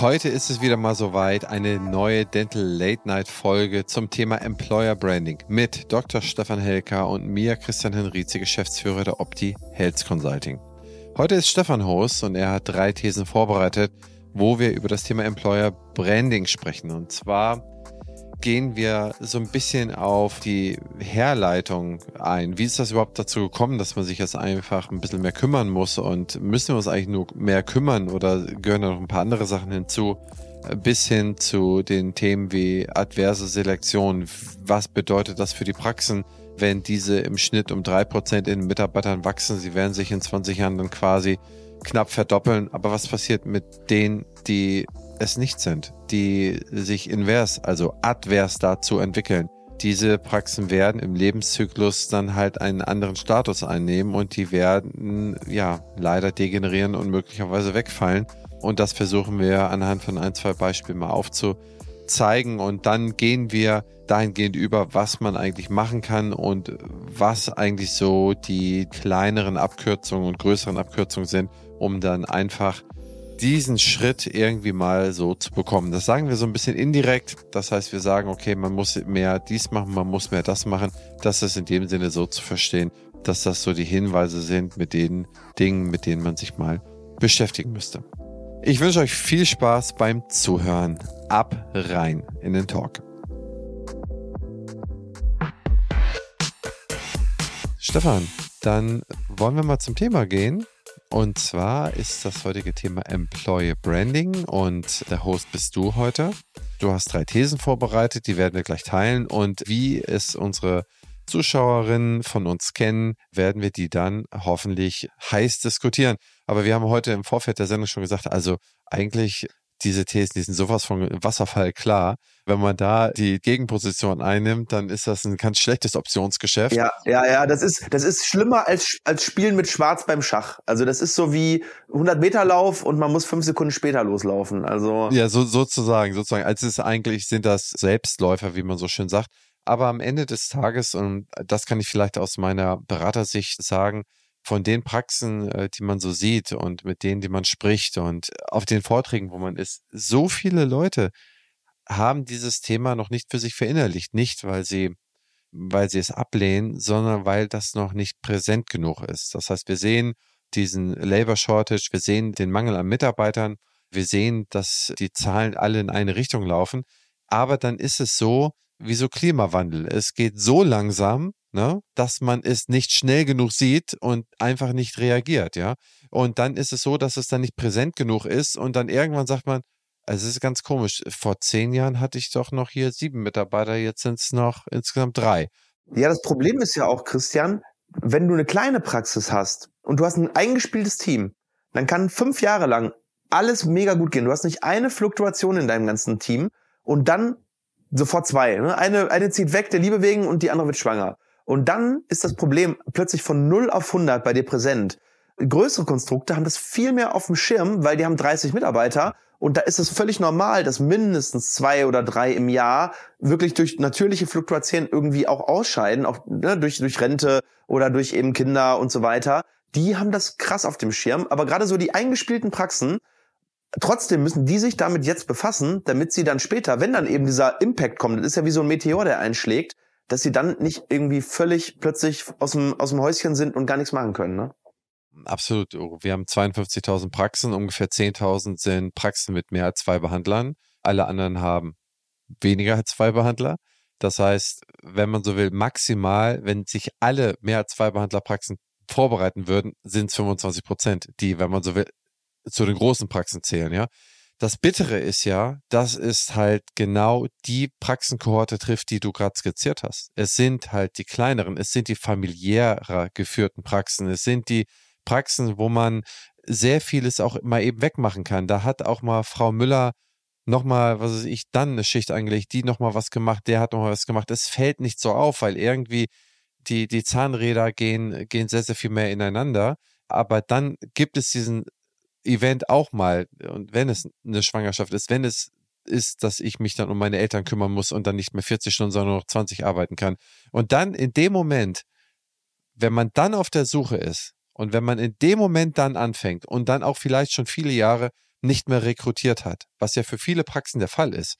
Heute ist es wieder mal soweit, eine neue Dental Late Night Folge zum Thema Employer Branding mit Dr. Stefan Helker und mir, Christian Henrizi, Geschäftsführer der Opti Health Consulting. Heute ist Stefan Host und er hat drei Thesen vorbereitet, wo wir über das Thema Employer Branding sprechen. Und zwar gehen wir so ein bisschen auf die Herleitung ein. Wie ist das überhaupt dazu gekommen, dass man sich jetzt einfach ein bisschen mehr kümmern muss und müssen wir uns eigentlich nur mehr kümmern oder gehören da noch ein paar andere Sachen hinzu? Bis hin zu den Themen wie adverse Selektion. Was bedeutet das für die Praxen, wenn diese im Schnitt um drei Prozent in Mitarbeitern wachsen? Sie werden sich in 20 Jahren dann quasi knapp verdoppeln. Aber was passiert mit denen, die es nicht sind, die sich invers, also advers dazu entwickeln. Diese Praxen werden im Lebenszyklus dann halt einen anderen Status einnehmen und die werden ja leider degenerieren und möglicherweise wegfallen. Und das versuchen wir anhand von ein, zwei Beispielen mal aufzuzeigen. Und dann gehen wir dahingehend über, was man eigentlich machen kann und was eigentlich so die kleineren Abkürzungen und größeren Abkürzungen sind, um dann einfach diesen Schritt irgendwie mal so zu bekommen. Das sagen wir so ein bisschen indirekt. Das heißt, wir sagen, okay, man muss mehr dies machen, man muss mehr das machen. Das ist in dem Sinne so zu verstehen, dass das so die Hinweise sind mit den Dingen, mit denen man sich mal beschäftigen müsste. Ich wünsche euch viel Spaß beim Zuhören. Ab rein in den Talk. Stefan, dann wollen wir mal zum Thema gehen. Und zwar ist das heutige Thema Employee Branding und der Host bist du heute. Du hast drei Thesen vorbereitet, die werden wir gleich teilen und wie es unsere Zuschauerinnen von uns kennen, werden wir die dann hoffentlich heiß diskutieren. Aber wir haben heute im Vorfeld der Sendung schon gesagt, also eigentlich diese Thesen, die sind sowas von Wasserfall klar. Wenn man da die Gegenposition einnimmt, dann ist das ein ganz schlechtes Optionsgeschäft. Ja, ja, ja, das ist, das ist schlimmer als, als Spielen mit Schwarz beim Schach. Also das ist so wie 100 Meter Lauf und man muss fünf Sekunden später loslaufen. Also. Ja, so, sozusagen, sozusagen. Als es eigentlich sind das Selbstläufer, wie man so schön sagt. Aber am Ende des Tages, und das kann ich vielleicht aus meiner Beratersicht sagen, von den Praxen, äh, die man so sieht und mit denen, die man spricht und auf den Vorträgen, wo man ist, so viele Leute haben dieses Thema noch nicht für sich verinnerlicht. Nicht, weil sie, weil sie es ablehnen, sondern weil das noch nicht präsent genug ist. Das heißt, wir sehen diesen Labor Shortage, wir sehen den Mangel an Mitarbeitern, wir sehen, dass die Zahlen alle in eine Richtung laufen. Aber dann ist es so, wie so Klimawandel. Es geht so langsam, ne, dass man es nicht schnell genug sieht und einfach nicht reagiert, ja. Und dann ist es so, dass es dann nicht präsent genug ist und dann irgendwann sagt man, also es ist ganz komisch, vor zehn Jahren hatte ich doch noch hier sieben Mitarbeiter, jetzt sind es noch insgesamt drei. Ja, das Problem ist ja auch, Christian, wenn du eine kleine Praxis hast und du hast ein eingespieltes Team, dann kann fünf Jahre lang alles mega gut gehen. Du hast nicht eine Fluktuation in deinem ganzen Team und dann sofort zwei. Ne? Eine, eine zieht weg, der Liebe wegen, und die andere wird schwanger. Und dann ist das Problem plötzlich von 0 auf 100 bei dir präsent. Größere Konstrukte haben das viel mehr auf dem Schirm, weil die haben 30 Mitarbeiter und da ist es völlig normal, dass mindestens zwei oder drei im Jahr wirklich durch natürliche Fluktuationen irgendwie auch ausscheiden, auch ne, durch, durch Rente oder durch eben Kinder und so weiter. Die haben das krass auf dem Schirm. Aber gerade so die eingespielten Praxen, trotzdem müssen die sich damit jetzt befassen, damit sie dann später, wenn dann eben dieser Impact kommt, das ist ja wie so ein Meteor, der einschlägt, dass sie dann nicht irgendwie völlig plötzlich aus dem, aus dem Häuschen sind und gar nichts machen können, ne? Absolut. Wir haben 52.000 Praxen, ungefähr 10.000 sind Praxen mit mehr als zwei Behandlern. Alle anderen haben weniger als zwei Behandler. Das heißt, wenn man so will, maximal, wenn sich alle mehr als zwei Behandlerpraxen vorbereiten würden, sind es 25 Prozent, die, wenn man so will, zu den großen Praxen zählen, ja. Das Bittere ist ja, dass es halt genau die Praxenkohorte trifft, die du gerade skizziert hast. Es sind halt die kleineren, es sind die familiärer geführten Praxen, es sind die Praxen, wo man sehr vieles auch mal eben wegmachen kann. Da hat auch mal Frau Müller nochmal, was weiß ich, dann eine Schicht angelegt, die nochmal was gemacht, der hat nochmal was gemacht. Es fällt nicht so auf, weil irgendwie die, die Zahnräder gehen, gehen sehr, sehr viel mehr ineinander. Aber dann gibt es diesen Event auch mal, und wenn es eine Schwangerschaft ist, wenn es ist, dass ich mich dann um meine Eltern kümmern muss und dann nicht mehr 40 Stunden, sondern noch 20 arbeiten kann. Und dann in dem Moment, wenn man dann auf der Suche ist und wenn man in dem Moment dann anfängt und dann auch vielleicht schon viele Jahre nicht mehr rekrutiert hat, was ja für viele Praxen der Fall ist,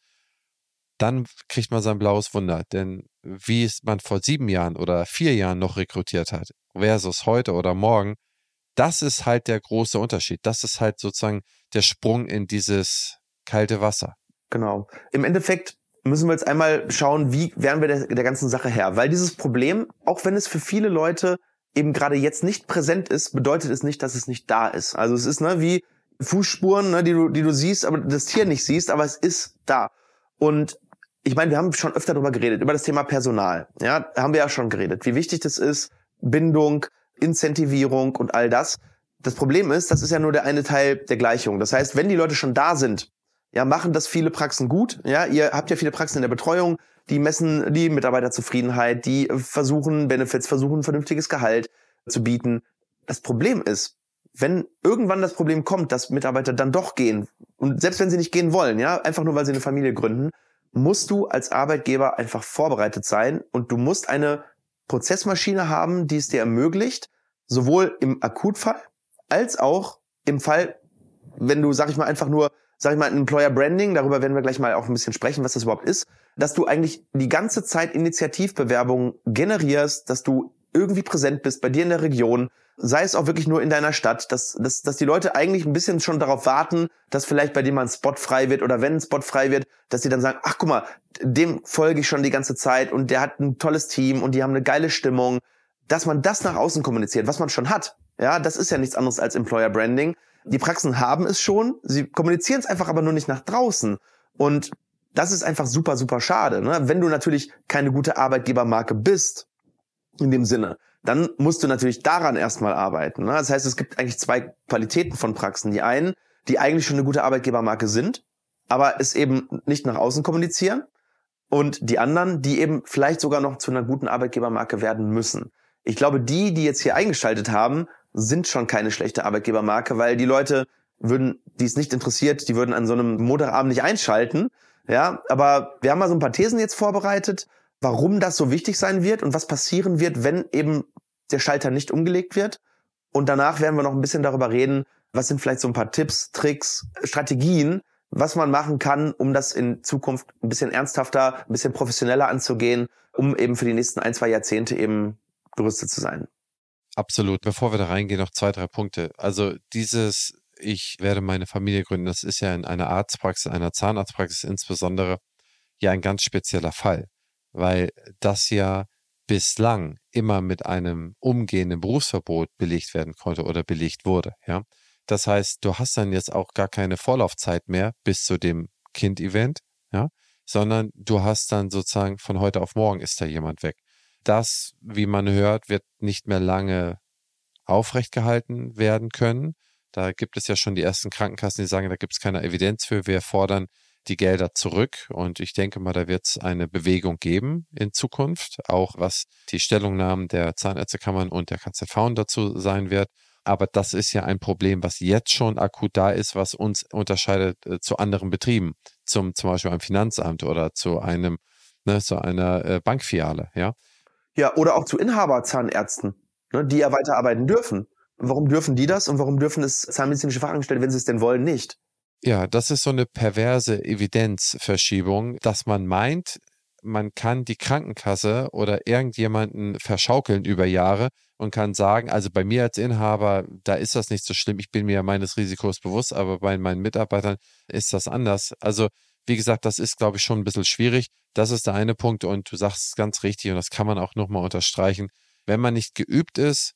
dann kriegt man sein blaues Wunder. Denn wie es man vor sieben Jahren oder vier Jahren noch rekrutiert hat, versus heute oder morgen, das ist halt der große Unterschied. Das ist halt sozusagen der Sprung in dieses kalte Wasser. Genau. Im Endeffekt müssen wir jetzt einmal schauen, wie werden wir der, der ganzen Sache her. Weil dieses Problem, auch wenn es für viele Leute eben gerade jetzt nicht präsent ist, bedeutet es nicht, dass es nicht da ist. Also es ist ne, wie Fußspuren, ne, die, du, die du siehst, aber das Tier nicht siehst, aber es ist da. Und ich meine, wir haben schon öfter darüber geredet, über das Thema Personal. Ja, haben wir ja schon geredet, wie wichtig das ist, Bindung, Incentivierung und all das. Das Problem ist, das ist ja nur der eine Teil der Gleichung. Das heißt, wenn die Leute schon da sind, ja, machen das viele Praxen gut. Ja, ihr habt ja viele Praxen in der Betreuung, die messen die Mitarbeiterzufriedenheit, die versuchen Benefits, versuchen vernünftiges Gehalt zu bieten. Das Problem ist, wenn irgendwann das Problem kommt, dass Mitarbeiter dann doch gehen und selbst wenn sie nicht gehen wollen, ja, einfach nur weil sie eine Familie gründen, musst du als Arbeitgeber einfach vorbereitet sein und du musst eine Prozessmaschine haben, die es dir ermöglicht, sowohl im Akutfall als auch im Fall, wenn du, sag ich mal, einfach nur, sag ich mal, ein Employer Branding, darüber werden wir gleich mal auch ein bisschen sprechen, was das überhaupt ist, dass du eigentlich die ganze Zeit Initiativbewerbungen generierst, dass du irgendwie präsent bist bei dir in der Region, sei es auch wirklich nur in deiner Stadt, dass, dass, dass die Leute eigentlich ein bisschen schon darauf warten, dass vielleicht bei dem mal ein Spot frei wird oder wenn ein Spot frei wird, dass sie dann sagen, ach guck mal, dem folge ich schon die ganze Zeit und der hat ein tolles Team und die haben eine geile Stimmung, dass man das nach außen kommuniziert, was man schon hat. Ja, das ist ja nichts anderes als Employer Branding. Die Praxen haben es schon, sie kommunizieren es einfach aber nur nicht nach draußen. Und das ist einfach super, super schade. Ne? Wenn du natürlich keine gute Arbeitgebermarke bist, in dem Sinne, dann musst du natürlich daran erstmal arbeiten. Ne? Das heißt, es gibt eigentlich zwei Qualitäten von Praxen. Die einen, die eigentlich schon eine gute Arbeitgebermarke sind, aber es eben nicht nach außen kommunizieren. Und die anderen, die eben vielleicht sogar noch zu einer guten Arbeitgebermarke werden müssen. Ich glaube, die, die jetzt hier eingeschaltet haben, sind schon keine schlechte Arbeitgebermarke, weil die Leute würden, die es nicht interessiert, die würden an so einem Montagabend nicht einschalten. Ja, aber wir haben mal so ein paar Thesen jetzt vorbereitet warum das so wichtig sein wird und was passieren wird, wenn eben der Schalter nicht umgelegt wird. Und danach werden wir noch ein bisschen darüber reden, was sind vielleicht so ein paar Tipps, Tricks, Strategien, was man machen kann, um das in Zukunft ein bisschen ernsthafter, ein bisschen professioneller anzugehen, um eben für die nächsten ein, zwei Jahrzehnte eben gerüstet zu sein. Absolut. Bevor wir da reingehen, noch zwei, drei Punkte. Also dieses, ich werde meine Familie gründen, das ist ja in einer Arztpraxis, einer Zahnarztpraxis insbesondere, ja ein ganz spezieller Fall weil das ja bislang immer mit einem umgehenden Berufsverbot belegt werden konnte oder belegt wurde. Ja? Das heißt, du hast dann jetzt auch gar keine Vorlaufzeit mehr bis zu dem Kind-Event, ja? sondern du hast dann sozusagen von heute auf morgen ist da jemand weg. Das, wie man hört, wird nicht mehr lange aufrecht gehalten werden können. Da gibt es ja schon die ersten Krankenkassen, die sagen, da gibt es keine Evidenz für. Wir fordern die Gelder zurück. Und ich denke mal, da wird es eine Bewegung geben in Zukunft, auch was die Stellungnahmen der Zahnärztekammern und der KZV dazu sein wird. Aber das ist ja ein Problem, was jetzt schon akut da ist, was uns unterscheidet äh, zu anderen Betrieben, zum zum Beispiel einem Finanzamt oder zu einem, ne, zu einer äh, Bankfiliale, ja. Ja, oder auch zu Inhaberzahnärzten, ne, die ja weiterarbeiten dürfen. Warum dürfen die das und warum dürfen es zahnmedizinische Fachangestellte, wenn sie es denn wollen, nicht? Ja, das ist so eine perverse Evidenzverschiebung, dass man meint, man kann die Krankenkasse oder irgendjemanden verschaukeln über Jahre und kann sagen, also bei mir als Inhaber, da ist das nicht so schlimm, ich bin mir meines Risikos bewusst, aber bei meinen Mitarbeitern ist das anders. Also, wie gesagt, das ist, glaube ich, schon ein bisschen schwierig. Das ist der eine Punkt und du sagst ganz richtig und das kann man auch nochmal unterstreichen. Wenn man nicht geübt ist,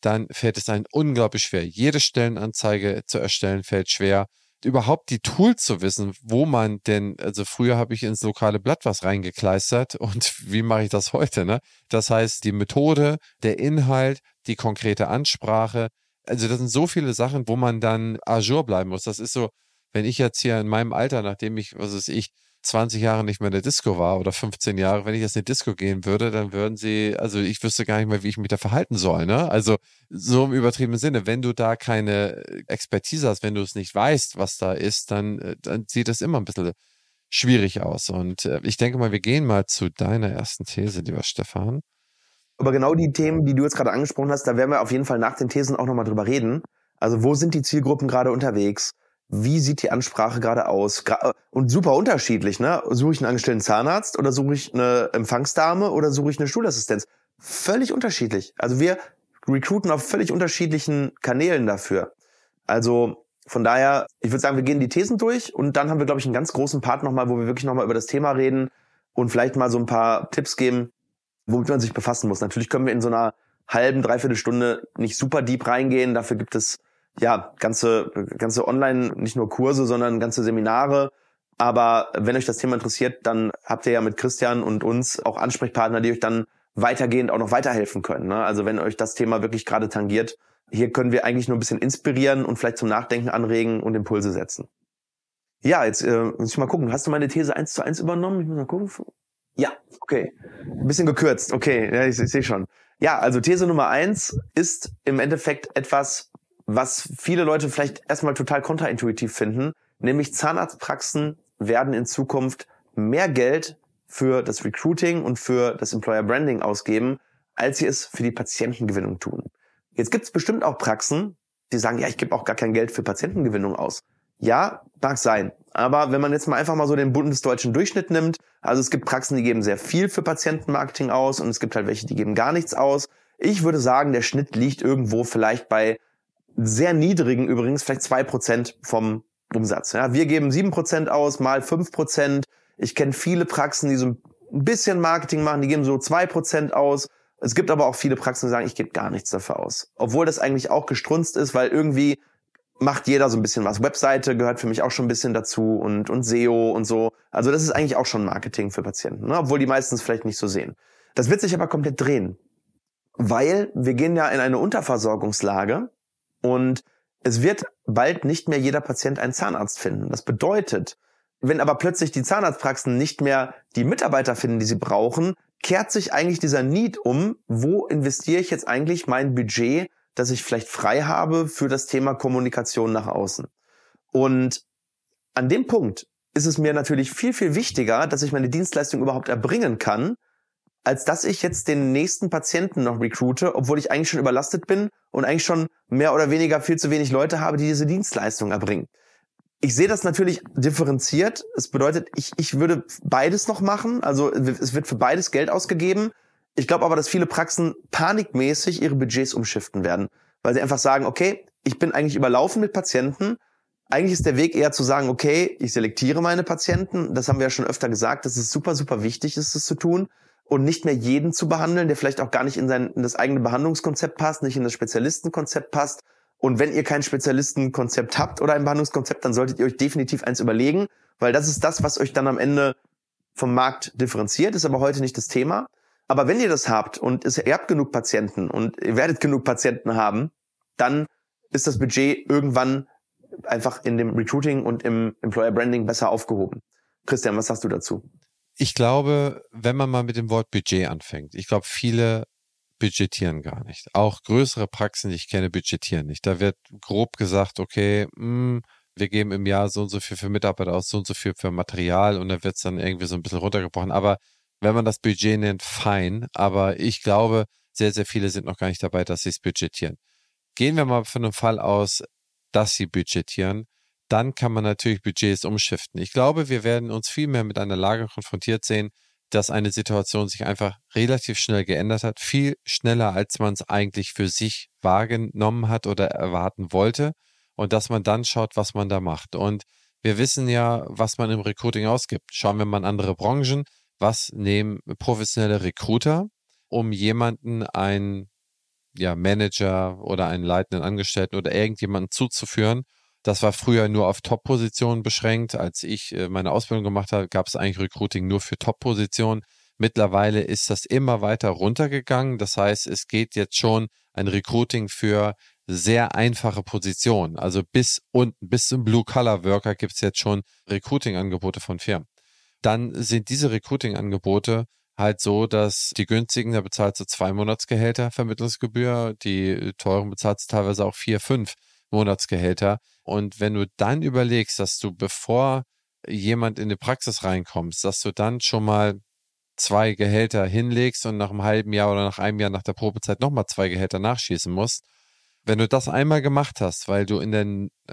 dann fällt es einem unglaublich schwer. Jede Stellenanzeige zu erstellen fällt schwer überhaupt die Tools zu wissen, wo man denn, also früher habe ich ins lokale Blatt was reingekleistert und wie mache ich das heute, ne? Das heißt, die Methode, der Inhalt, die konkrete Ansprache, also das sind so viele Sachen, wo man dann ajour bleiben muss. Das ist so, wenn ich jetzt hier in meinem Alter, nachdem ich, was weiß ich, 20 Jahre nicht mehr in der Disco war oder 15 Jahre, wenn ich jetzt in die Disco gehen würde, dann würden sie, also ich wüsste gar nicht mehr, wie ich mich da verhalten soll. Ne? Also so im übertriebenen Sinne, wenn du da keine Expertise hast, wenn du es nicht weißt, was da ist, dann, äh, dann sieht es immer ein bisschen schwierig aus. Und äh, ich denke mal, wir gehen mal zu deiner ersten These, lieber Stefan. Aber genau die Themen, die du jetzt gerade angesprochen hast, da werden wir auf jeden Fall nach den Thesen auch nochmal drüber reden. Also wo sind die Zielgruppen gerade unterwegs? Wie sieht die Ansprache gerade aus? Und super unterschiedlich, ne? Suche ich einen angestellten Zahnarzt oder suche ich eine Empfangsdame oder suche ich eine Schulassistenz? Völlig unterschiedlich. Also wir recruiten auf völlig unterschiedlichen Kanälen dafür. Also von daher, ich würde sagen, wir gehen die Thesen durch und dann haben wir, glaube ich, einen ganz großen Part nochmal, wo wir wirklich nochmal über das Thema reden und vielleicht mal so ein paar Tipps geben, womit man sich befassen muss. Natürlich können wir in so einer halben, dreiviertel Stunde nicht super deep reingehen. Dafür gibt es ja ganze, ganze online, nicht nur Kurse, sondern ganze Seminare. Aber wenn euch das Thema interessiert, dann habt ihr ja mit Christian und uns auch Ansprechpartner, die euch dann weitergehend auch noch weiterhelfen können. Ne? Also wenn euch das Thema wirklich gerade tangiert, hier können wir eigentlich nur ein bisschen inspirieren und vielleicht zum Nachdenken anregen und Impulse setzen. Ja, jetzt äh, muss ich mal gucken. Hast du meine These eins zu eins übernommen? Ich muss mal gucken. Ja, okay. Ein bisschen gekürzt. Okay, ja, ich, ich sehe schon. Ja, also These Nummer eins ist im Endeffekt etwas, was viele Leute vielleicht erstmal total kontraintuitiv finden, nämlich Zahnarztpraxen werden in Zukunft mehr Geld für das Recruiting und für das Employer Branding ausgeben, als sie es für die Patientengewinnung tun. Jetzt gibt es bestimmt auch Praxen, die sagen, ja, ich gebe auch gar kein Geld für Patientengewinnung aus. Ja, mag sein. Aber wenn man jetzt mal einfach mal so den bundesdeutschen Durchschnitt nimmt, also es gibt Praxen, die geben sehr viel für Patientenmarketing aus und es gibt halt welche, die geben gar nichts aus. Ich würde sagen, der Schnitt liegt irgendwo vielleicht bei sehr niedrigen, übrigens vielleicht zwei Prozent vom Umsatz. Ja, wir geben sieben Prozent aus, mal fünf Prozent. Ich kenne viele Praxen, die so ein bisschen Marketing machen, die geben so zwei Prozent aus. Es gibt aber auch viele Praxen, die sagen, ich gebe gar nichts dafür aus. Obwohl das eigentlich auch gestrunzt ist, weil irgendwie macht jeder so ein bisschen was. Webseite gehört für mich auch schon ein bisschen dazu und, und SEO und so. Also das ist eigentlich auch schon Marketing für Patienten, ne? obwohl die meistens vielleicht nicht so sehen. Das wird sich aber komplett drehen, weil wir gehen ja in eine Unterversorgungslage und es wird bald nicht mehr jeder Patient einen Zahnarzt finden. Das bedeutet, wenn aber plötzlich die Zahnarztpraxen nicht mehr die Mitarbeiter finden, die sie brauchen, kehrt sich eigentlich dieser Need um, wo investiere ich jetzt eigentlich mein Budget dass ich vielleicht frei habe für das Thema Kommunikation nach außen. Und an dem Punkt ist es mir natürlich viel, viel wichtiger, dass ich meine Dienstleistung überhaupt erbringen kann, als dass ich jetzt den nächsten Patienten noch recruite, obwohl ich eigentlich schon überlastet bin und eigentlich schon mehr oder weniger viel zu wenig Leute habe, die diese Dienstleistung erbringen. Ich sehe das natürlich differenziert. Es bedeutet, ich, ich würde beides noch machen. Also es wird für beides Geld ausgegeben. Ich glaube aber, dass viele Praxen panikmäßig ihre Budgets umschiften werden, weil sie einfach sagen, okay, ich bin eigentlich überlaufen mit Patienten. Eigentlich ist der Weg eher zu sagen, okay, ich selektiere meine Patienten. Das haben wir ja schon öfter gesagt, dass es super, super wichtig ist, das zu tun und nicht mehr jeden zu behandeln, der vielleicht auch gar nicht in sein in das eigene Behandlungskonzept passt, nicht in das Spezialistenkonzept passt. Und wenn ihr kein Spezialistenkonzept habt oder ein Behandlungskonzept, dann solltet ihr euch definitiv eins überlegen, weil das ist das, was euch dann am Ende vom Markt differenziert, ist aber heute nicht das Thema. Aber wenn ihr das habt und ihr habt genug Patienten und ihr werdet genug Patienten haben, dann ist das Budget irgendwann einfach in dem Recruiting und im Employer Branding besser aufgehoben. Christian, was sagst du dazu? Ich glaube, wenn man mal mit dem Wort Budget anfängt, ich glaube, viele budgetieren gar nicht. Auch größere Praxen, die ich kenne, budgetieren nicht. Da wird grob gesagt, okay, mh, hm, wir geben im Jahr so und so viel für Mitarbeiter aus, so und so viel für Material und da wird es dann irgendwie so ein bisschen runtergebrochen. Aber wenn man das Budget nennt, fein. Aber ich glaube, sehr, sehr viele sind noch gar nicht dabei, dass sie es budgetieren. Gehen wir mal von einem Fall aus, dass sie budgetieren, dann kann man natürlich Budgets umschiften. Ich glaube, wir werden uns viel mehr mit einer Lage konfrontiert sehen, dass eine Situation sich einfach relativ schnell geändert hat, viel schneller, als man es eigentlich für sich wahrgenommen hat oder erwarten wollte und dass man dann schaut, was man da macht. Und wir wissen ja, was man im Recruiting ausgibt. Schauen wir mal in andere Branchen was nehmen professionelle Recruiter, um jemanden einen ja, Manager oder einen leitenden Angestellten oder irgendjemanden zuzuführen. Das war früher nur auf Top-Positionen beschränkt. Als ich äh, meine Ausbildung gemacht habe, gab es eigentlich Recruiting nur für Top-Positionen. Mittlerweile ist das immer weiter runtergegangen. Das heißt, es geht jetzt schon ein Recruiting für sehr einfache Positionen. Also bis unten, bis zum Blue-Color-Worker gibt es jetzt schon Recruiting-Angebote von Firmen dann sind diese Recruiting-Angebote halt so, dass die günstigen, da bezahlst du zwei Monatsgehälter Vermittlungsgebühr, die teuren bezahlst du teilweise auch vier, fünf Monatsgehälter. Und wenn du dann überlegst, dass du, bevor jemand in die Praxis reinkommst, dass du dann schon mal zwei Gehälter hinlegst und nach einem halben Jahr oder nach einem Jahr nach der Probezeit nochmal zwei Gehälter nachschießen musst, Wenn du das einmal gemacht hast, weil du in der,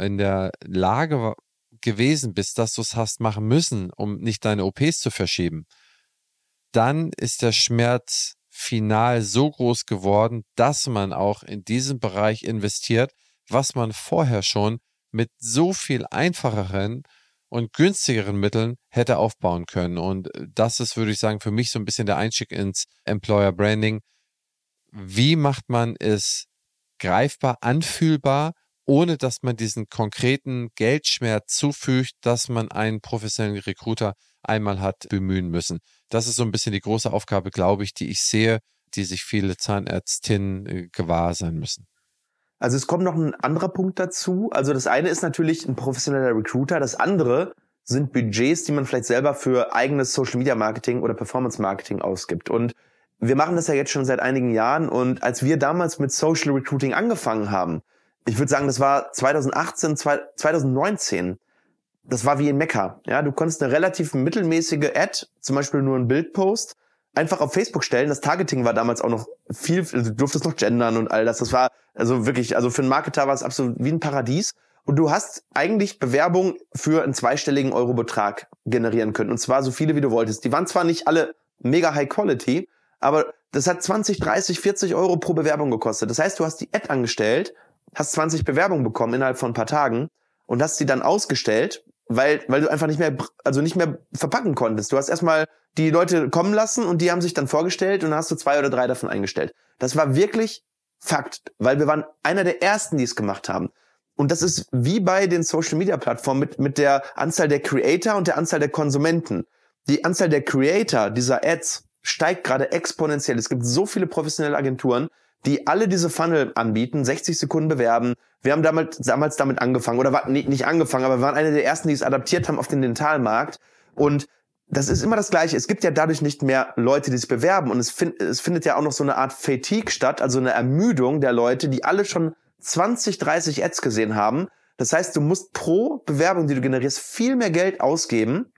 in der Lage gewesen bist, dass du es hast machen müssen, um nicht deine OPs zu verschieben, dann ist der Schmerz final so groß geworden, dass man auch in diesem Bereich investiert, was man vorher schon mit so viel einfacheren und günstigeren Mitteln hätte aufbauen können. Und das ist, würde ich sagen, für mich so ein bisschen der Einstieg ins Employer Branding. Wie macht man es greifbar, anfühlbar, ohne dass man diesen konkreten Geldschmerz zufügt, dass man einen professionellen Recruiter einmal hat bemühen müssen. Das ist so ein bisschen die große Aufgabe, glaube ich, die ich sehe, die sich viele Zahnärztinnen äh, gewahr sein müssen. Also es kommt noch ein anderer Punkt dazu. Also das eine ist natürlich ein professioneller Recruiter. Das andere sind Budgets, die man vielleicht selber für eigenes Social Media Marketing oder Performance Marketing ausgibt. Und wir machen das ja jetzt schon seit einigen Jahren. Und als wir damals mit Social Recruiting angefangen haben, ich würde sagen, das war 2018, 2019, das war wie in Mekka. Ja, du konntest eine relativ mittelmäßige Ad, zum Beispiel nur ein Bildpost, einfach auf Facebook stellen. Das Targeting war damals auch noch viel, also du durftest noch gendern und all das. Das war also wirklich, also für einen Marketer war es absolut wie ein Paradies. Und du hast eigentlich Bewerbung für einen zweistelligen Eurobetrag generieren können. Und zwar so viele, wie du wolltest. Die waren zwar nicht alle mega high quality, aber das hat 20, 30, 40 Euro pro Bewerbung gekostet. Das heißt, du hast die Ad angestellt, hast 20 Bewerbungen bekommen innerhalb von ein paar Tagen und hast sie dann ausgestellt weil, weil du einfach nicht mehr, also nicht mehr verpacken konntest. Du hast erstmal die Leute kommen lassen und die haben sich dann vorgestellt und dann hast du zwei oder drei davon eingestellt. Das war wirklich Fakt, weil wir waren einer der ersten, die es gemacht haben. Und das ist wie bei den Social Media Plattformen mit, mit der Anzahl der Creator und der Anzahl der Konsumenten. Die Anzahl der Creator dieser Ads steigt gerade exponentiell. Es gibt so viele professionelle Agenturen, die alle diese Funnel anbieten, 60 Sekunden bewerben. Wir haben damals, damals damit angefangen, oder war, nicht, nicht angefangen, aber wir waren eine der ersten, die es adaptiert haben auf den Dentalmarkt. Und das ist immer das Gleiche. Es gibt ja dadurch nicht mehr Leute, die sich bewerben. Und es, find, es findet ja auch noch so eine Art Fatigue statt, also eine Ermüdung der Leute, die alle schon 20, 30 Ads gesehen haben. Das heißt, du musst pro Bewerbung, die du generierst, viel mehr Geld ausgeben,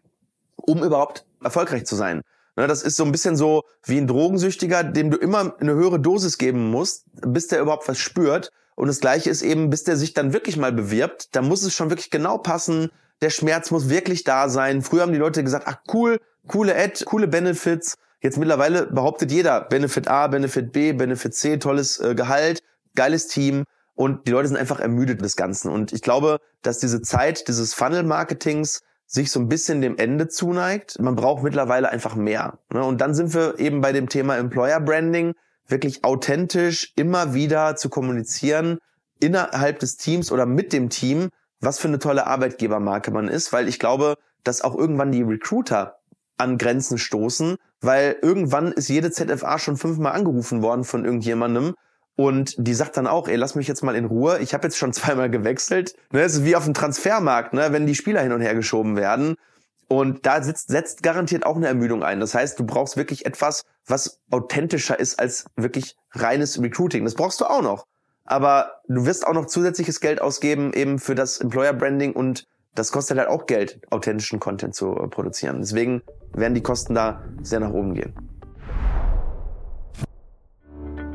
um überhaupt erfolgreich zu sein. Ne, das ist so ein bisschen so wie ein Drogensüchtiger, dem du immer eine höhere Dosis geben musst, bis der überhaupt was spürt. Und das Gleiche ist eben, bis der sich dann wirklich mal bewirbt, da muss es schon wirklich genau passen. Der Schmerz muss wirklich da sein. Früher haben die Leute gesagt, ach cool, coole Ad, coole Benefits. Jetzt mittlerweile behauptet jeder Benefit A, Benefit B, Benefit C, tolles äh, Gehalt, geiles Team. Und die Leute sind einfach ermüdet des Ganzen. Und ich glaube, dass diese Zeit dieses Funnel-Marketings sich so ein bisschen dem Ende zuneigt. Man braucht mittlerweile einfach mehr. Ne? Und dann sind wir eben bei dem Thema Employer Branding, wirklich authentisch immer wieder zu kommunizieren innerhalb des Teams oder mit dem Team, was für eine tolle Arbeitgebermarke man ist, weil ich glaube, dass auch irgendwann die Recruiter an Grenzen stoßen, weil irgendwann ist jede ZFA schon fünfmal angerufen worden von irgendjemandem und die sagt dann auch, ey, lass mich jetzt mal in Ruhe. Ich habe jetzt schon zweimal gewechselt. Ne, es ist wie auf dem Transfermarkt, ne, wenn die Spieler hin und her geschoben werden. Und da sitzt, setzt garantiert auch eine Ermüdung ein. Das heißt, du brauchst wirklich etwas, was authentischer ist als wirklich reines Recruiting. Das brauchst du auch noch. Aber du wirst auch noch zusätzliches Geld ausgeben eben für das Employer Branding und das kostet halt auch Geld, authentischen Content zu produzieren. Deswegen werden die Kosten da sehr nach oben gehen.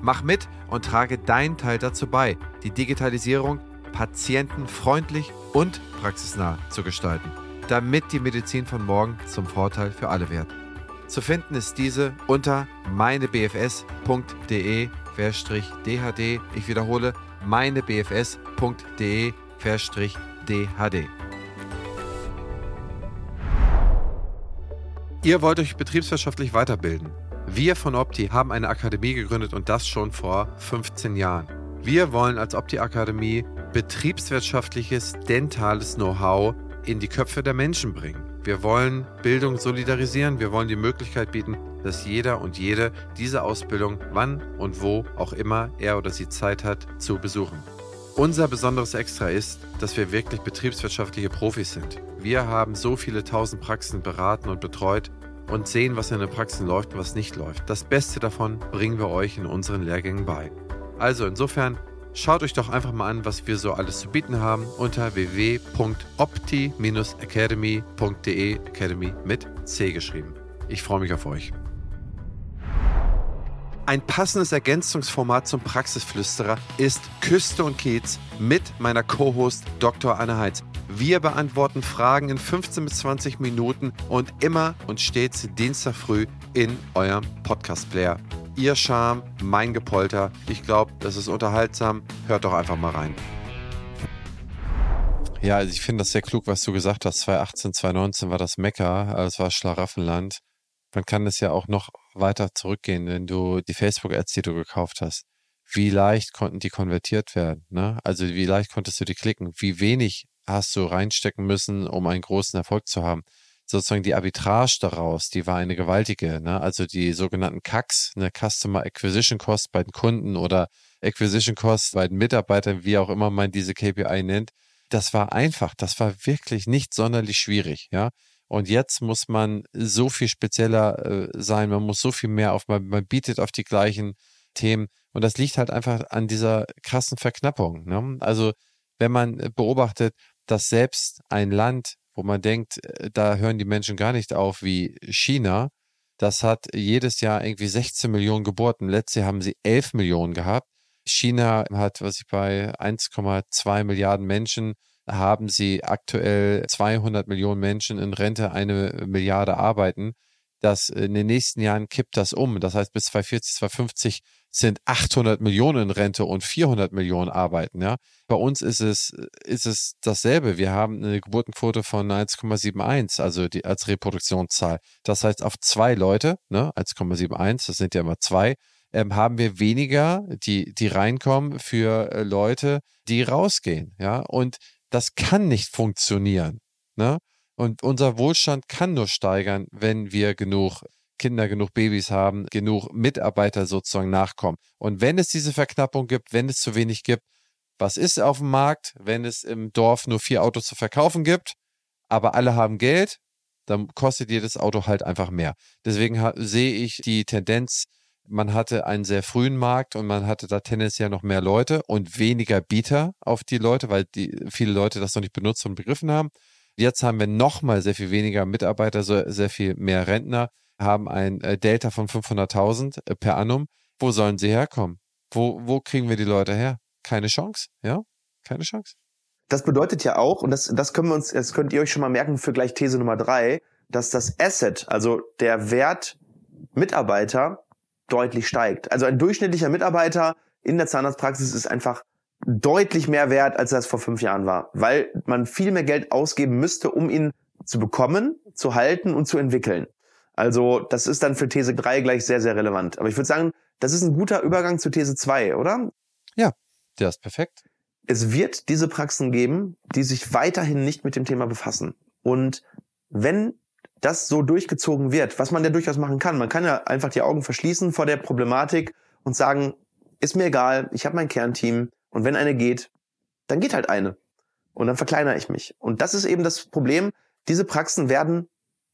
Mach mit und trage deinen Teil dazu bei, die Digitalisierung patientenfreundlich und praxisnah zu gestalten, damit die Medizin von morgen zum Vorteil für alle wird. Zu finden ist diese unter meinebfs.de-dhd. Ich wiederhole, meinebfs.de-dhd. Ihr wollt euch betriebswirtschaftlich weiterbilden. Wir von Opti haben eine Akademie gegründet und das schon vor 15 Jahren. Wir wollen als Opti Akademie betriebswirtschaftliches, dentales Know-how in die Köpfe der Menschen bringen. Wir wollen Bildung solidarisieren. Wir wollen die Möglichkeit bieten, dass jeder und jede diese Ausbildung wann und wo auch immer er oder sie Zeit hat zu besuchen. Unser besonderes Extra ist, dass wir wirklich betriebswirtschaftliche Profis sind. Wir haben so viele tausend Praxen beraten und betreut und sehen, was in den Praxen läuft und was nicht läuft. Das Beste davon bringen wir euch in unseren Lehrgängen bei. Also insofern schaut euch doch einfach mal an, was wir so alles zu bieten haben unter www.opti-academy.de Academy mit C geschrieben. Ich freue mich auf euch. Ein passendes Ergänzungsformat zum Praxisflüsterer ist Küste und Kiez mit meiner Co-Host Dr. Anne Heitz. Wir beantworten Fragen in 15 bis 20 Minuten und immer und stets Dienstag früh in eurem Podcast-Player. Ihr Charme, mein Gepolter. Ich glaube, das ist unterhaltsam. Hört doch einfach mal rein. Ja, also ich finde das sehr klug, was du gesagt hast. 2018, 2019 war das Mekka, also war Schlaraffenland. Man kann es ja auch noch weiter zurückgehen, wenn du die Facebook-Ads, die du gekauft hast. Wie leicht konnten die konvertiert werden? Ne? Also wie leicht konntest du die klicken? Wie wenig hast du reinstecken müssen, um einen großen Erfolg zu haben? Sozusagen die Arbitrage daraus, die war eine gewaltige. Ne? Also die sogenannten CACs, eine Customer Acquisition Cost bei den Kunden oder Acquisition Cost bei den Mitarbeitern, wie auch immer man diese KPI nennt. Das war einfach. Das war wirklich nicht sonderlich schwierig. Ja, und jetzt muss man so viel spezieller äh, sein, man muss so viel mehr auf, man, man bietet auf die gleichen Themen. Und das liegt halt einfach an dieser krassen Verknappung. Ne? Also wenn man beobachtet, dass selbst ein Land, wo man denkt, äh, da hören die Menschen gar nicht auf, wie China, das hat jedes Jahr irgendwie 16 Millionen Geburten. Letztes Jahr haben sie 11 Millionen gehabt. China hat, was ich bei 1,2 Milliarden Menschen haben sie aktuell 200 Millionen Menschen in Rente, eine Milliarde arbeiten. Das in den nächsten Jahren kippt das um. Das heißt, bis 2040, 2050 sind 800 Millionen in Rente und 400 Millionen arbeiten. Ja, bei uns ist es ist es dasselbe. Wir haben eine Geburtenquote von 1,71, also die als Reproduktionszahl. Das heißt, auf zwei Leute, ne, 1,71, das sind ja immer zwei, ähm, haben wir weniger, die die reinkommen für äh, Leute, die rausgehen. Ja, und das kann nicht funktionieren. Ne? Und unser Wohlstand kann nur steigern, wenn wir genug Kinder, genug Babys haben, genug Mitarbeiter sozusagen nachkommen. Und wenn es diese Verknappung gibt, wenn es zu wenig gibt, was ist auf dem Markt, wenn es im Dorf nur vier Autos zu verkaufen gibt, aber alle haben Geld, dann kostet jedes Auto halt einfach mehr. Deswegen sehe ich die Tendenz man hatte einen sehr frühen Markt und man hatte da tendenziell noch mehr Leute und weniger Bieter auf die Leute, weil die, viele Leute das noch nicht benutzt und begriffen haben. Jetzt haben wir nochmal sehr viel weniger Mitarbeiter, sehr viel mehr Rentner, haben ein äh, Delta von 500.000 äh, per annum. Wo sollen sie herkommen? Wo, wo kriegen wir die Leute her? Keine Chance, ja? Keine Chance. Das bedeutet ja auch, und das, das können wir uns, das könnt ihr euch schon mal merken für gleich These Nummer drei, dass das Asset, also der Wert Mitarbeiter, deutlich steigt. Also ein durchschnittlicher Mitarbeiter in der Zahnarztpraxis ist einfach deutlich mehr wert, als das vor fünf Jahren war, weil man viel mehr Geld ausgeben müsste, um ihn zu bekommen, zu halten und zu entwickeln. Also das ist dann für These 3 gleich sehr, sehr relevant. Aber ich würde sagen, das ist ein guter Übergang zu These 2, oder? Ja, der ist perfekt. Es wird diese Praxen geben, die sich weiterhin nicht mit dem Thema befassen. Und wenn das so durchgezogen wird, was man ja durchaus machen kann. Man kann ja einfach die Augen verschließen vor der Problematik und sagen, ist mir egal, ich habe mein Kernteam und wenn eine geht, dann geht halt eine. Und dann verkleinere ich mich. Und das ist eben das Problem. Diese Praxen werden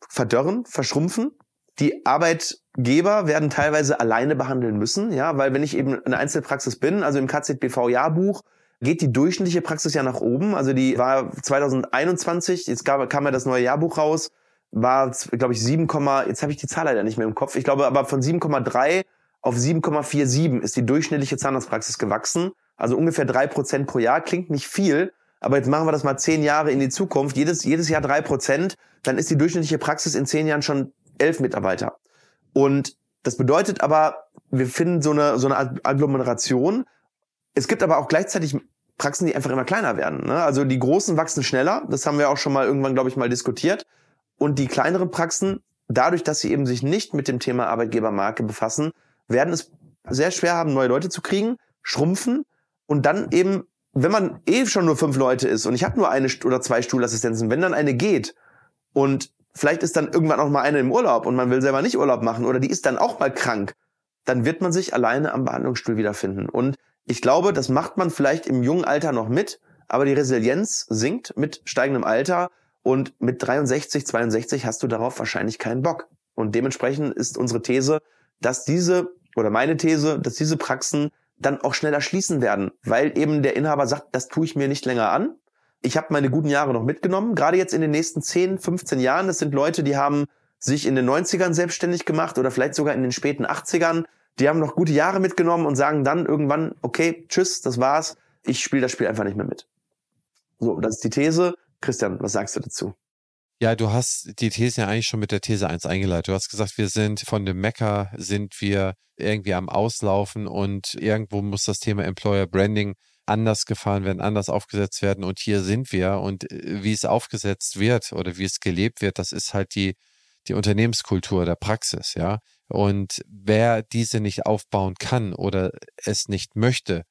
verdörren, verschrumpfen. Die Arbeitgeber werden teilweise alleine behandeln müssen, ja, weil wenn ich eben eine Einzelpraxis bin, also im KZBV-Jahrbuch, geht die durchschnittliche Praxis ja nach oben. Also die war 2021, jetzt kam ja das neue Jahrbuch raus, war, glaube ich, 7, jetzt habe ich die Zahl leider nicht mehr im Kopf. Ich glaube aber von 7,3 auf 7,47 ist die durchschnittliche Zahnarztpraxis gewachsen. Also ungefähr drei Prozent pro Jahr. Klingt nicht viel, aber jetzt machen wir das mal zehn Jahre in die Zukunft. Jedes, jedes Jahr drei Prozent, dann ist die durchschnittliche Praxis in zehn Jahren schon elf Mitarbeiter. Und das bedeutet aber, wir finden so eine, so eine Agglomeration. Es gibt aber auch gleichzeitig Praxen, die einfach immer kleiner werden. Ne? Also die großen wachsen schneller. Das haben wir auch schon mal irgendwann, glaube ich, mal diskutiert. Und die kleineren Praxen, dadurch, dass sie eben sich nicht mit dem Thema Arbeitgebermarke befassen, werden es sehr schwer haben, neue Leute zu kriegen, schrumpfen und dann eben, wenn man eh schon nur fünf Leute ist und ich habe nur eine oder zwei Stuhlassistenzen, wenn dann eine geht und vielleicht ist dann irgendwann auch mal eine im Urlaub und man will selber nicht Urlaub machen oder die ist dann auch mal krank, dann wird man sich alleine am Behandlungsstuhl wiederfinden. Und Ich glaube, das macht man vielleicht im jungen Alter noch mit, aber die Resilienz sinkt mit steigendem Alter und mit 63, 62 hast du darauf wahrscheinlich keinen Bock. Und dementsprechend ist unsere These, dass diese, oder meine These, dass diese Praxen dann auch schneller schließen werden, weil eben der Inhaber sagt, das tue ich mir nicht länger an. Ich habe meine guten Jahre noch mitgenommen, gerade jetzt in den nächsten 10, 15 Jahren. Das sind Leute, die haben sich in den 90ern selbstständig gemacht oder vielleicht sogar in den späten 80ern. Die haben noch gute Jahre mitgenommen und sagen dann irgendwann, okay, tschüss, das war's. Ich spiele das Spiel einfach nicht mehr mit. So, das ist die These. Christian, was sagst du dazu? Ja, du hast die These ja eigentlich schon mit der These 1 eingeleitet. Du hast gesagt, wir sind von dem Mecker, sind wir irgendwie am Auslaufen und irgendwo muss das Thema Employer Branding anders gefahren werden, anders aufgesetzt werden. Und hier sind wir. Und äh, wie es aufgesetzt wird oder wie es gelebt wird, das ist halt die, die Unternehmenskultur der Praxis, ja. Und wer diese nicht aufbauen kann oder es nicht möchte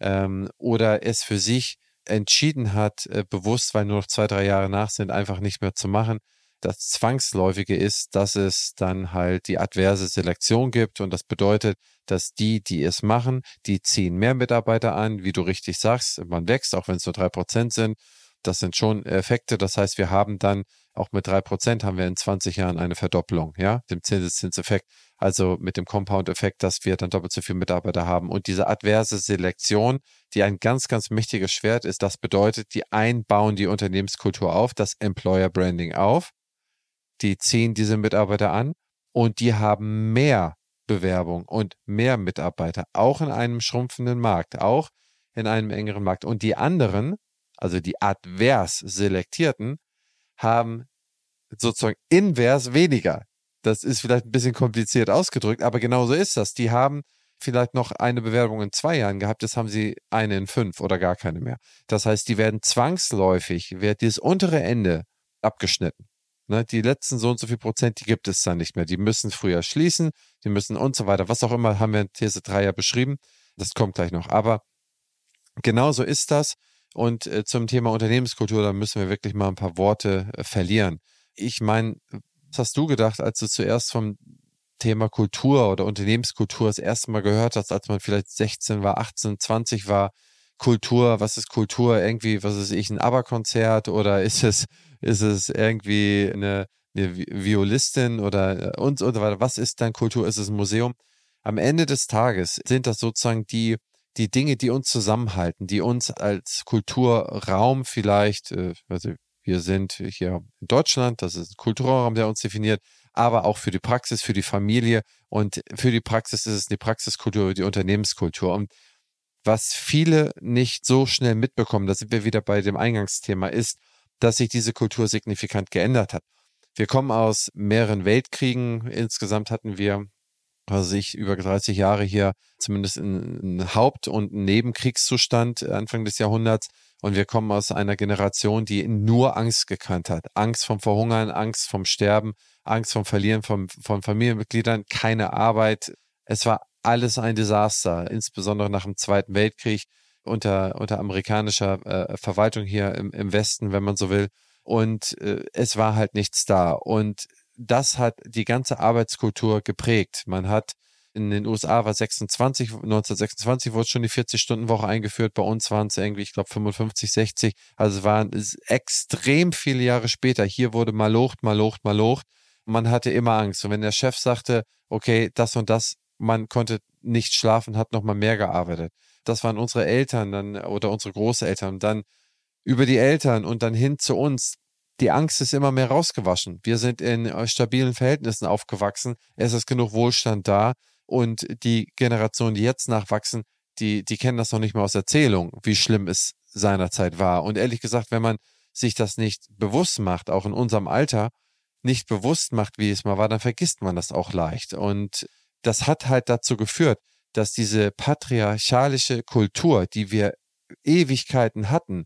ähm, oder es für sich entschieden hat, äh, bewusst, weil nur noch zwei, drei Jahre nach sind, einfach nicht mehr zu machen, das Zwangsläufige ist, dass es dann halt die adverse Selektion gibt und das bedeutet, dass die, die es machen, die ziehen mehr Mitarbeiter an, wie du richtig sagst, man wächst, auch wenn es nur drei Prozent sind. Das sind schon Effekte. Das heißt, wir haben dann auch mit drei Prozent haben wir in 20 Jahren eine Verdopplung, ja, dem Zinseszinseffekt. Also mit dem Compound-Effekt, dass wir dann doppelt so viele Mitarbeiter haben. Und diese adverse Selektion, die ein ganz, ganz mächtiges Schwert ist, das bedeutet, die einbauen die Unternehmenskultur auf, das Employer Branding auf die ziehen diese Mitarbeiter an und die haben mehr Bewerbung und mehr Mitarbeiter, auch in einem schrumpfenden Markt, auch in einem engeren Markt. Und die anderen, also die advers Selektierten, haben sozusagen invers weniger. Das ist vielleicht ein bisschen kompliziert ausgedrückt, aber genau so ist das. Die haben vielleicht noch eine Bewerbung in zwei Jahren gehabt, jetzt haben sie eine in fünf oder gar keine mehr. Das heißt, die werden zwangsläufig, wird dieses untere Ende abgeschnitten. Ne, die letzten so und so viel Prozent, die gibt es dann nicht mehr. Die müssen früher schließen, die müssen und so weiter. Was auch immer, haben wir in These 3 ja beschrieben. Das kommt gleich noch. Aber genau so ist das. Und äh, zum Thema Unternehmenskultur, da müssen wir wirklich mal ein paar Worte äh, verlieren. Ich meine, was hast du gedacht, als du zuerst vom Thema Kultur oder Unternehmenskultur das erste Mal gehört hast, als man vielleicht 16 war, 18, 20 war? Kultur, was ist Kultur? Irgendwie, was ist ich, ein ABBA-Konzert oder ist es ist es irgendwie eine, eine Violistin oder äh, und, und so weiter? Was ist dann Kultur? Ist es ein Museum? Am Ende des Tages sind das sozusagen die, die Dinge, die uns zusammenhalten, die uns als Kulturraum vielleicht, also wir sind hier in Deutschland, das ist ein Kulturraum, der uns definiert, aber auch für die Praxis, für die Familie und für die Praxis ist es die Praxiskultur, die Unternehmenskultur. Und was viele nicht so schnell mitbekommen, da sind wir wieder bei dem Eingangsthema, ist, dass sich diese Kultur signifikant geändert hat. Wir kommen aus mehreren Weltkriegen. Insgesamt hatten wir, also ich über 30 Jahre hier zumindest einen Haupt- und Nebenkriegszustand Anfang des Jahrhunderts. Und wir kommen aus einer Generation, die nur Angst gekannt hat. Angst vom Verhungern, Angst vom Sterben, Angst vom Verlieren von, von Familienmitgliedern, keine Arbeit. Es war alles ein Desaster, insbesondere nach dem Zweiten Weltkrieg unter, unter amerikanischer äh, Verwaltung hier im, im Westen, wenn man so will. Und äh, es war halt nichts da. Und das hat die ganze Arbeitskultur geprägt. Man hat in den USA war 26, 1926 wurde schon die 40-Stunden-Woche eingeführt. Bei uns waren es irgendwie, ich glaube, 55, 60. Also es waren extrem viele Jahre später. Hier wurde mal locht, mal locht, mal locht. Man hatte immer Angst. Und wenn der Chef sagte, okay, das und das, man konnte nicht schlafen, hat nochmal mehr gearbeitet das waren unsere Eltern dann oder unsere Großeltern, dann über die Eltern und dann hin zu uns. Die Angst ist immer mehr rausgewaschen. Wir sind in äh, stabilen Verhältnissen aufgewachsen. Es ist genug Wohlstand da. Und die Generationen, die jetzt nachwachsen, die, die kennen das noch nicht mehr aus Erzählung, wie schlimm es seinerzeit war. Und ehrlich gesagt, wenn man sich das nicht bewusst macht, auch in unserem Alter, nicht bewusst macht, wie es mal war, dann vergisst man das auch leicht. Und das hat halt dazu geführt, dass diese patriarchalische Kultur, die wir Ewigkeiten hatten,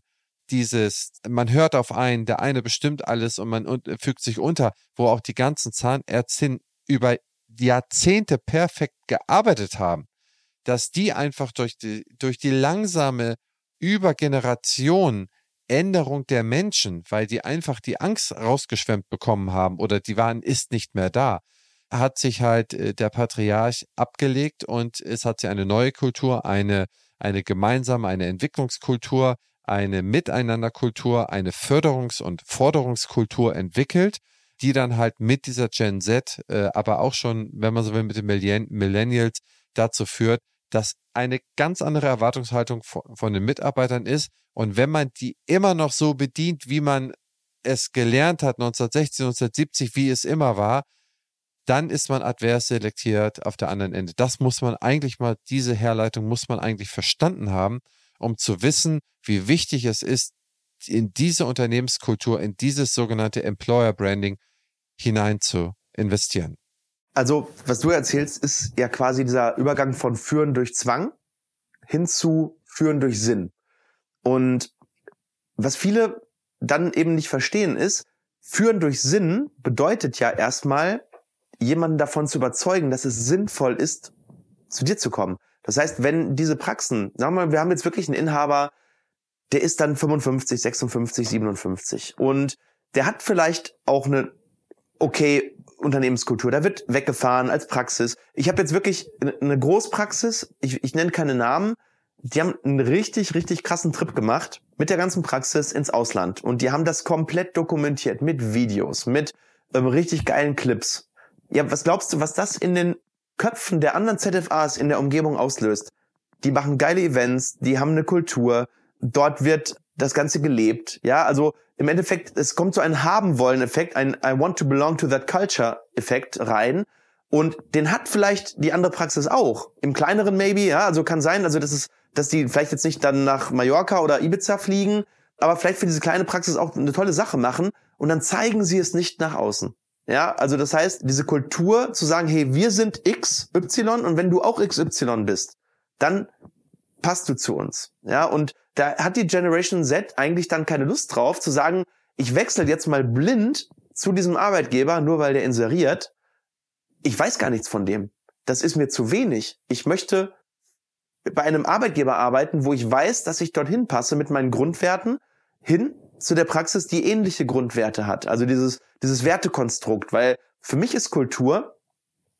dieses, man hört auf einen, der eine bestimmt alles und man fügt sich unter, wo auch die ganzen Zahnärztinnen über Jahrzehnte perfekt gearbeitet haben, dass die einfach durch die, durch die langsame Übergeneration Änderung der Menschen, weil die einfach die Angst rausgeschwemmt bekommen haben oder die waren, ist nicht mehr da, hat sich halt äh, der Patriarch abgelegt und es hat sich eine neue Kultur, eine, eine gemeinsame, eine Entwicklungskultur, eine Miteinanderkultur, eine Förderungs- und Forderungskultur entwickelt, die dann halt mit dieser Gen Z, äh, aber auch schon, wenn man so will, mit den Millennials dazu führt, dass eine ganz andere Erwartungshaltung von, von den Mitarbeitern ist. Und wenn man die immer noch so bedient, wie man es gelernt hat, 1960, 1970, wie es immer war, dann ist man advers selektiert auf der anderen Ende. Das muss man eigentlich mal, diese Herleitung muss man eigentlich verstanden haben, um zu wissen, wie wichtig es ist, in diese Unternehmenskultur, in dieses sogenannte Employer Branding hinein zu investieren. Also, was du erzählst, ist ja quasi dieser Übergang von Führen durch Zwang hin zu Führen durch Sinn. Und was viele dann eben nicht verstehen ist, Führen durch Sinn bedeutet ja erstmal, jemanden davon zu überzeugen, dass es sinnvoll ist, zu dir zu kommen. Das heißt, wenn diese Praxen, sagen wir mal, wir haben jetzt wirklich einen Inhaber, der ist dann 55, 56, 57 und der hat vielleicht auch eine okay Unternehmenskultur. Da wird weggefahren als Praxis. Ich habe jetzt wirklich eine Großpraxis, ich, ich nenne keine Namen, die haben einen richtig, richtig krassen Trip gemacht mit der ganzen Praxis ins Ausland. Und die haben das komplett dokumentiert mit Videos, mit ähm, richtig geilen Clips. Ja, was glaubst du, was das in den Köpfen der anderen ZFAs in der Umgebung auslöst? Die machen geile Events, die haben eine Kultur, dort wird das Ganze gelebt. Ja, also im Endeffekt, es kommt so ein Haben-Wollen-Effekt, ein I want to belong to that culture-Effekt rein. Und den hat vielleicht die andere Praxis auch. Im kleineren maybe, ja, also kann sein, also das ist dass die vielleicht jetzt nicht dann nach Mallorca oder Ibiza fliegen, aber vielleicht für diese kleine Praxis auch eine tolle Sache machen und dann zeigen sie es nicht nach außen. Ja, also das heißt, diese Kultur zu sagen, hey, wir sind XY und wenn du auch XY bist, dann passt du zu uns. Ja, und da hat die Generation Z eigentlich dann keine Lust drauf zu sagen, ich wechsle jetzt mal blind zu diesem Arbeitgeber, nur weil der inseriert. Ich weiß gar nichts von dem. Das ist mir zu wenig. Ich möchte bei einem Arbeitgeber arbeiten, wo ich weiß, dass ich dorthin passe mit meinen Grundwerten, hin zu der Praxis, die ähnliche Grundwerte hat. Also dieses, dieses Wertekonstrukt, weil für mich ist Kultur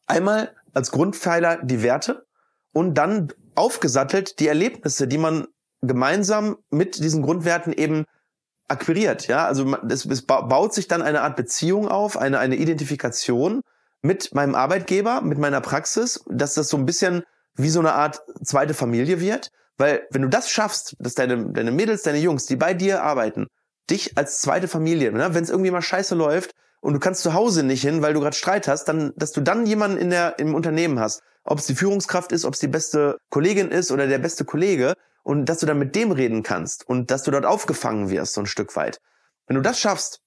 einmal als Grundpfeiler die Werte und dann aufgesattelt die Erlebnisse, die man gemeinsam mit diesen Grundwerten eben akquiriert. Ja, also es, es baut sich dann eine Art Beziehung auf, eine, eine Identifikation mit meinem Arbeitgeber, mit meiner Praxis, dass das so ein bisschen wie so eine Art zweite Familie wird. Weil wenn du das schaffst, dass deine, deine Mädels, deine Jungs, die bei dir arbeiten, dich als zweite Familie, ne, wenn es irgendwie mal scheiße läuft und du kannst zu Hause nicht hin, weil du gerade Streit hast, dann, dass du dann jemanden in der, im Unternehmen hast, ob es die Führungskraft ist, ob es die beste Kollegin ist oder der beste Kollege und dass du dann mit dem reden kannst und dass du dort aufgefangen wirst, so ein Stück weit. Wenn du das schaffst,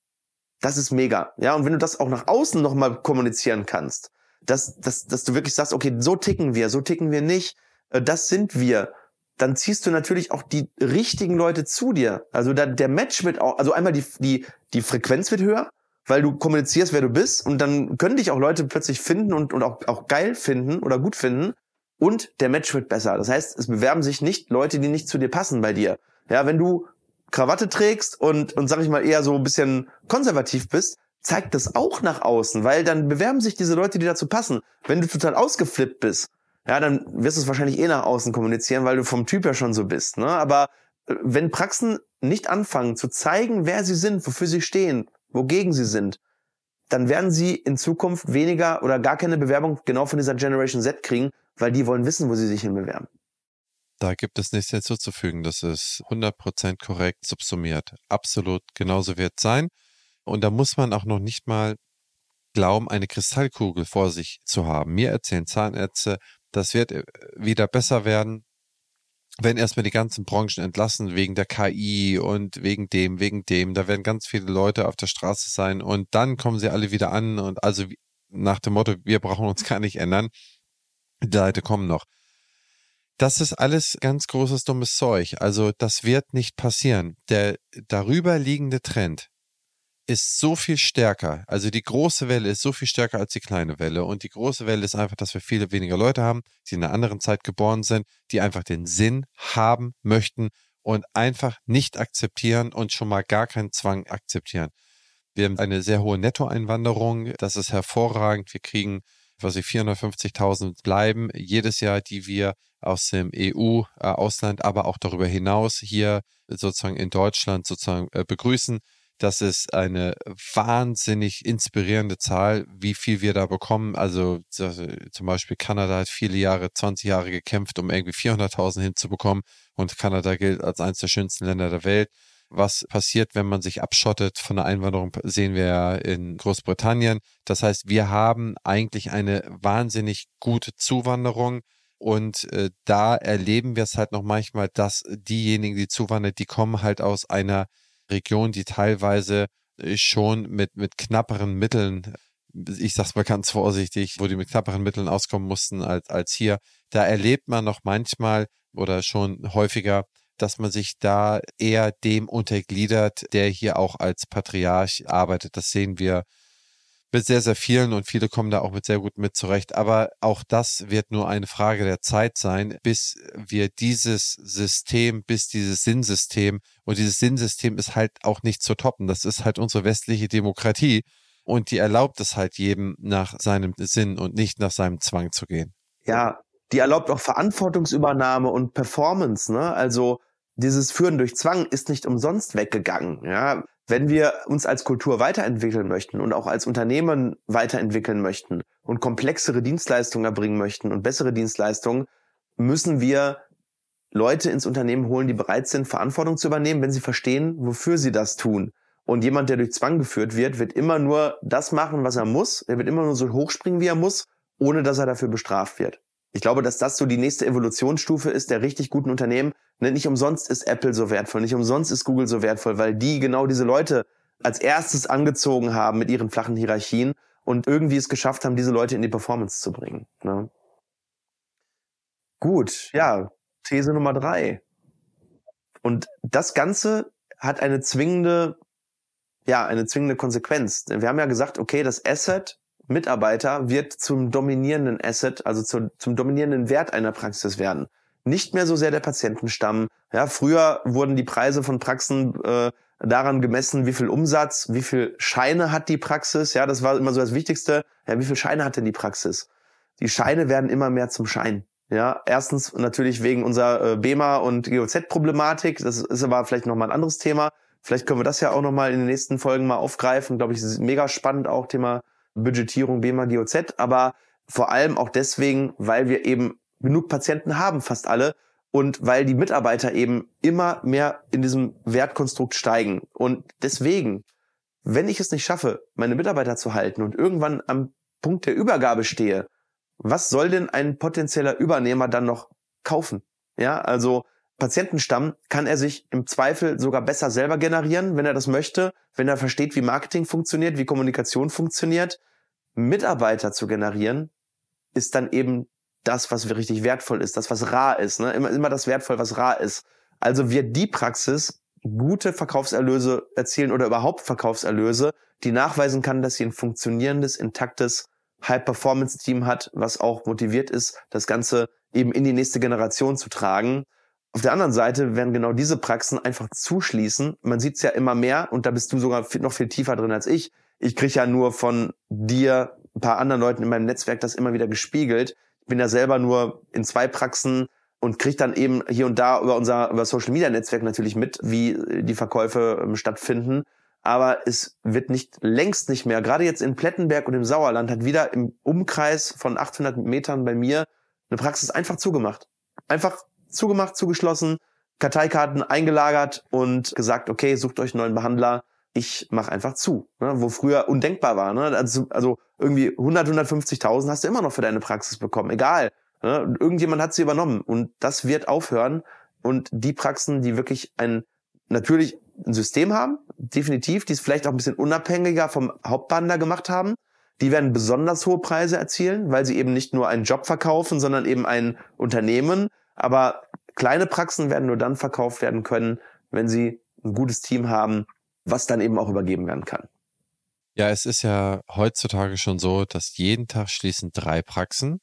das ist mega. Ja, und wenn du das auch nach außen nochmal kommunizieren kannst, dass, dass, dass du wirklich sagst, okay, so ticken wir, so ticken wir nicht, äh, das sind wir, dann ziehst du natürlich auch die richtigen Leute zu dir. Also da, der Match wird auch, also einmal die, die, die Frequenz wird höher, weil du kommunizierst, wer du bist und dann können dich auch Leute plötzlich finden und, und auch, auch geil finden oder gut finden und der Match wird besser. Das heißt, es bewerben sich nicht Leute, die nicht zu dir passen bei dir. Ja, wenn du Krawatte trägst und, und sag ich mal eher so ein bisschen konservativ bist, zeigt das auch nach außen, weil dann bewerben sich diese Leute, die dazu passen. Wenn du total ausgeflippt bist, ja, dann wirst du es wahrscheinlich eh nach außen kommunizieren, weil du vom Typ ja schon so bist. Ne? Aber äh, wenn Praxen nicht anfangen zu zeigen, wer sie sind, wofür sie stehen, wogegen sie sind, dann werden sie in Zukunft weniger oder gar keine Bewerbung genau von dieser Generation Z kriegen, weil die wollen wissen, wo sie sich hinbewerben. Da gibt es nichts hinzuzufügen. Das ist 100% korrekt subsumiert. Absolut genauso wird es sein. Und da muss man auch noch nicht mal glauben, eine Kristallkugel vor sich zu haben. Mir erzählen Zahnärzte, das wird äh, wieder besser werden, wenn erstmal die ganzen Branchen entlassen wegen der KI und wegen dem, wegen dem. Da werden ganz viele Leute auf der Straße sein und dann kommen sie alle wieder an und also nach dem Motto, wir brauchen uns gar nicht ändern. Die Leute kommen noch. Das ist alles ganz großes dummes Zeug. Also das wird nicht passieren. Der darüber liegende Trend, ist so viel stärker. Also die große Welle ist so viel stärker als die kleine Welle. Und die große Welle ist einfach, dass wir viele weniger Leute haben, die in einer anderen Zeit geboren sind, die einfach den Sinn haben möchten und einfach nicht akzeptieren und schon mal gar keinen Zwang akzeptieren. Wir haben eine sehr hohe Nettoeinwanderung. Das ist hervorragend. Wir kriegen, was ich 450.000 bleiben jedes Jahr, die wir aus dem EU-Ausland, aber auch darüber hinaus hier sozusagen in Deutschland sozusagen äh, begrüßen. Das ist eine wahnsinnig inspirierende Zahl, wie viel wir da bekommen. Also zum Beispiel Kanada hat viele Jahre, 20 Jahre gekämpft, um irgendwie 400.000 hinzubekommen. Und Kanada gilt als eines der schönsten Länder der Welt. Was passiert, wenn man sich abschottet von der Einwanderung, sehen wir ja in Großbritannien. Das heißt, wir haben eigentlich eine wahnsinnig gute Zuwanderung. Und äh, da erleben wir es halt noch manchmal, dass diejenigen, die zuwandern, die kommen halt aus einer Region, die teilweise äh, schon mit, mit knapperen Mitteln, ich sag's mal ganz vorsichtig, wo die mit knapperen Mitteln auskommen mussten als, als hier. Da erlebt man noch manchmal oder schon häufiger, dass man sich da eher dem untergliedert, der hier auch als Patriarch arbeitet. Das sehen wir mit sehr, sehr vielen und viele kommen da auch mit sehr gut mit zurecht. Aber auch das wird nur eine Frage der Zeit sein, bis wir dieses System, bis dieses Sinnsystem und dieses Sinnsystem ist halt auch nicht zu toppen. Das ist halt unsere westliche Demokratie und die erlaubt es halt jedem nach seinem Sinn und nicht nach seinem Zwang zu gehen. Ja, die erlaubt auch Verantwortungsübernahme und Performance. Ne? Also dieses Führen durch Zwang ist nicht umsonst weggegangen. Ja? Wenn wir uns als Kultur weiterentwickeln möchten und auch als Unternehmen weiterentwickeln möchten und komplexere Dienstleistungen erbringen möchten und bessere Dienstleistungen, müssen wir Leute ins Unternehmen holen, die bereit sind, Verantwortung zu übernehmen, wenn sie verstehen, wofür sie das tun. Und jemand, der durch Zwang geführt wird, wird immer nur das machen, was er muss. Er wird immer nur so hochspringen, wie er muss, ohne dass er dafür bestraft wird. Ich glaube, dass das so die nächste Evolutionsstufe ist der richtig guten Unternehmen. Ne, nicht umsonst ist Apple so wertvoll, nicht umsonst ist Google so wertvoll, weil die genau diese Leute als erstes angezogen haben mit ihren flachen Hierarchien und irgendwie es geschafft haben, diese Leute in die Performance zu bringen. Ne? Gut, ja, These Nummer drei. Und das Ganze hat eine zwingende, ja, eine zwingende Konsequenz. Wir haben ja gesagt, okay, das Asset Mitarbeiter wird zum dominierenden Asset, also zu, zum dominierenden Wert einer Praxis werden. Nicht mehr so sehr der Patientenstamm. Ja, früher wurden die Preise von Praxen äh, daran gemessen, wie viel Umsatz, wie viel Scheine hat die Praxis. Ja, das war immer so das Wichtigste. Ja, wie viel Scheine hat denn die Praxis? Die Scheine werden immer mehr zum Schein. Ja, erstens natürlich wegen unserer äh, BEMA und GOZ-Problematik. Das ist aber vielleicht nochmal ein anderes Thema. Vielleicht können wir das ja auch nochmal in den nächsten Folgen mal aufgreifen. Glaube ich, ist mega spannend auch Thema Budgetierung BEMA GOZ, aber vor allem auch deswegen, weil wir eben genug Patienten haben, fast alle, und weil die Mitarbeiter eben immer mehr in diesem Wertkonstrukt steigen. Und deswegen, wenn ich es nicht schaffe, meine Mitarbeiter zu halten und irgendwann am Punkt der Übergabe stehe, was soll denn ein potenzieller Übernehmer dann noch kaufen? Ja, also Patientenstamm kann er sich im Zweifel sogar besser selber generieren, wenn er das möchte, wenn er versteht, wie Marketing funktioniert, wie Kommunikation funktioniert. Mitarbeiter zu generieren, ist dann eben das, was richtig wertvoll ist, das, was rar ist. Ne? Immer, immer das wertvoll, was rar ist. Also wird die Praxis gute Verkaufserlöse erzielen oder überhaupt Verkaufserlöse, die nachweisen kann, dass sie ein funktionierendes, intaktes High-Performance-Team hat, was auch motiviert ist, das Ganze eben in die nächste Generation zu tragen. Auf der anderen Seite werden genau diese Praxen einfach zuschließen. Man sieht es ja immer mehr und da bist du sogar noch viel tiefer drin als ich. Ich kriege ja nur von dir, ein paar anderen Leuten in meinem Netzwerk das immer wieder gespiegelt. Ich bin ja selber nur in zwei Praxen und kriege dann eben hier und da über unser über Social Media Netzwerk natürlich mit, wie die Verkäufe ähm, stattfinden. Aber es wird nicht längst nicht mehr. Gerade jetzt in Plettenberg und im Sauerland hat wieder im Umkreis von 800 Metern bei mir eine Praxis einfach zugemacht. Einfach zugemacht, zugeschlossen, Karteikarten eingelagert und gesagt, okay, sucht euch einen neuen Behandler. Ich mache einfach zu, ne? wo früher undenkbar war. Ne? Also, also irgendwie 100, 150.000 hast du immer noch für deine Praxis bekommen, egal. Ne? Irgendjemand hat sie übernommen und das wird aufhören. Und die Praxen, die wirklich ein natürlich ein System haben, definitiv, die es vielleicht auch ein bisschen unabhängiger vom Hauptbehandler gemacht haben, die werden besonders hohe Preise erzielen, weil sie eben nicht nur einen Job verkaufen, sondern eben ein Unternehmen, aber kleine Praxen werden nur dann verkauft werden können, wenn sie ein gutes Team haben, was dann eben auch übergeben werden kann. Ja, es ist ja heutzutage schon so, dass jeden Tag schließen drei Praxen,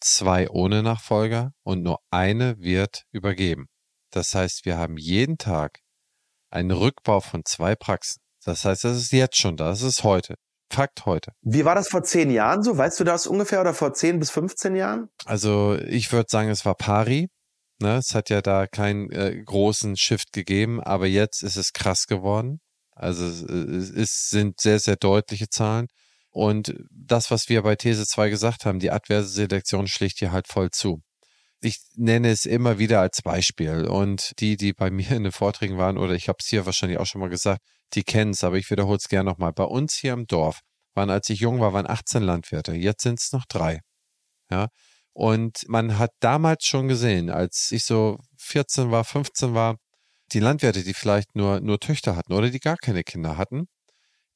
zwei ohne Nachfolger und nur eine wird übergeben. Das heißt, wir haben jeden Tag einen Rückbau von zwei Praxen. Das heißt, das ist jetzt schon da, das ist heute. Fakt heute. Wie war das vor zehn Jahren so? Weißt du das ungefähr oder vor zehn bis 15 Jahren? Also ich würde sagen, es war pari. Ne? Es hat ja da keinen äh, großen Shift gegeben, aber jetzt ist es krass geworden. Also es, es sind sehr, sehr deutliche Zahlen. Und das, was wir bei These 2 gesagt haben, die adverse Selektion schlicht hier halt voll zu. Ich nenne es immer wieder als Beispiel. Und die, die bei mir in den Vorträgen waren, oder ich habe es hier wahrscheinlich auch schon mal gesagt, die kennen es, aber ich wiederhole es gerne nochmal. Bei uns hier im Dorf waren, als ich jung war, waren 18 Landwirte. Jetzt sind es noch drei. Ja. Und man hat damals schon gesehen, als ich so 14 war, 15 war, die Landwirte, die vielleicht nur, nur Töchter hatten oder die gar keine Kinder hatten,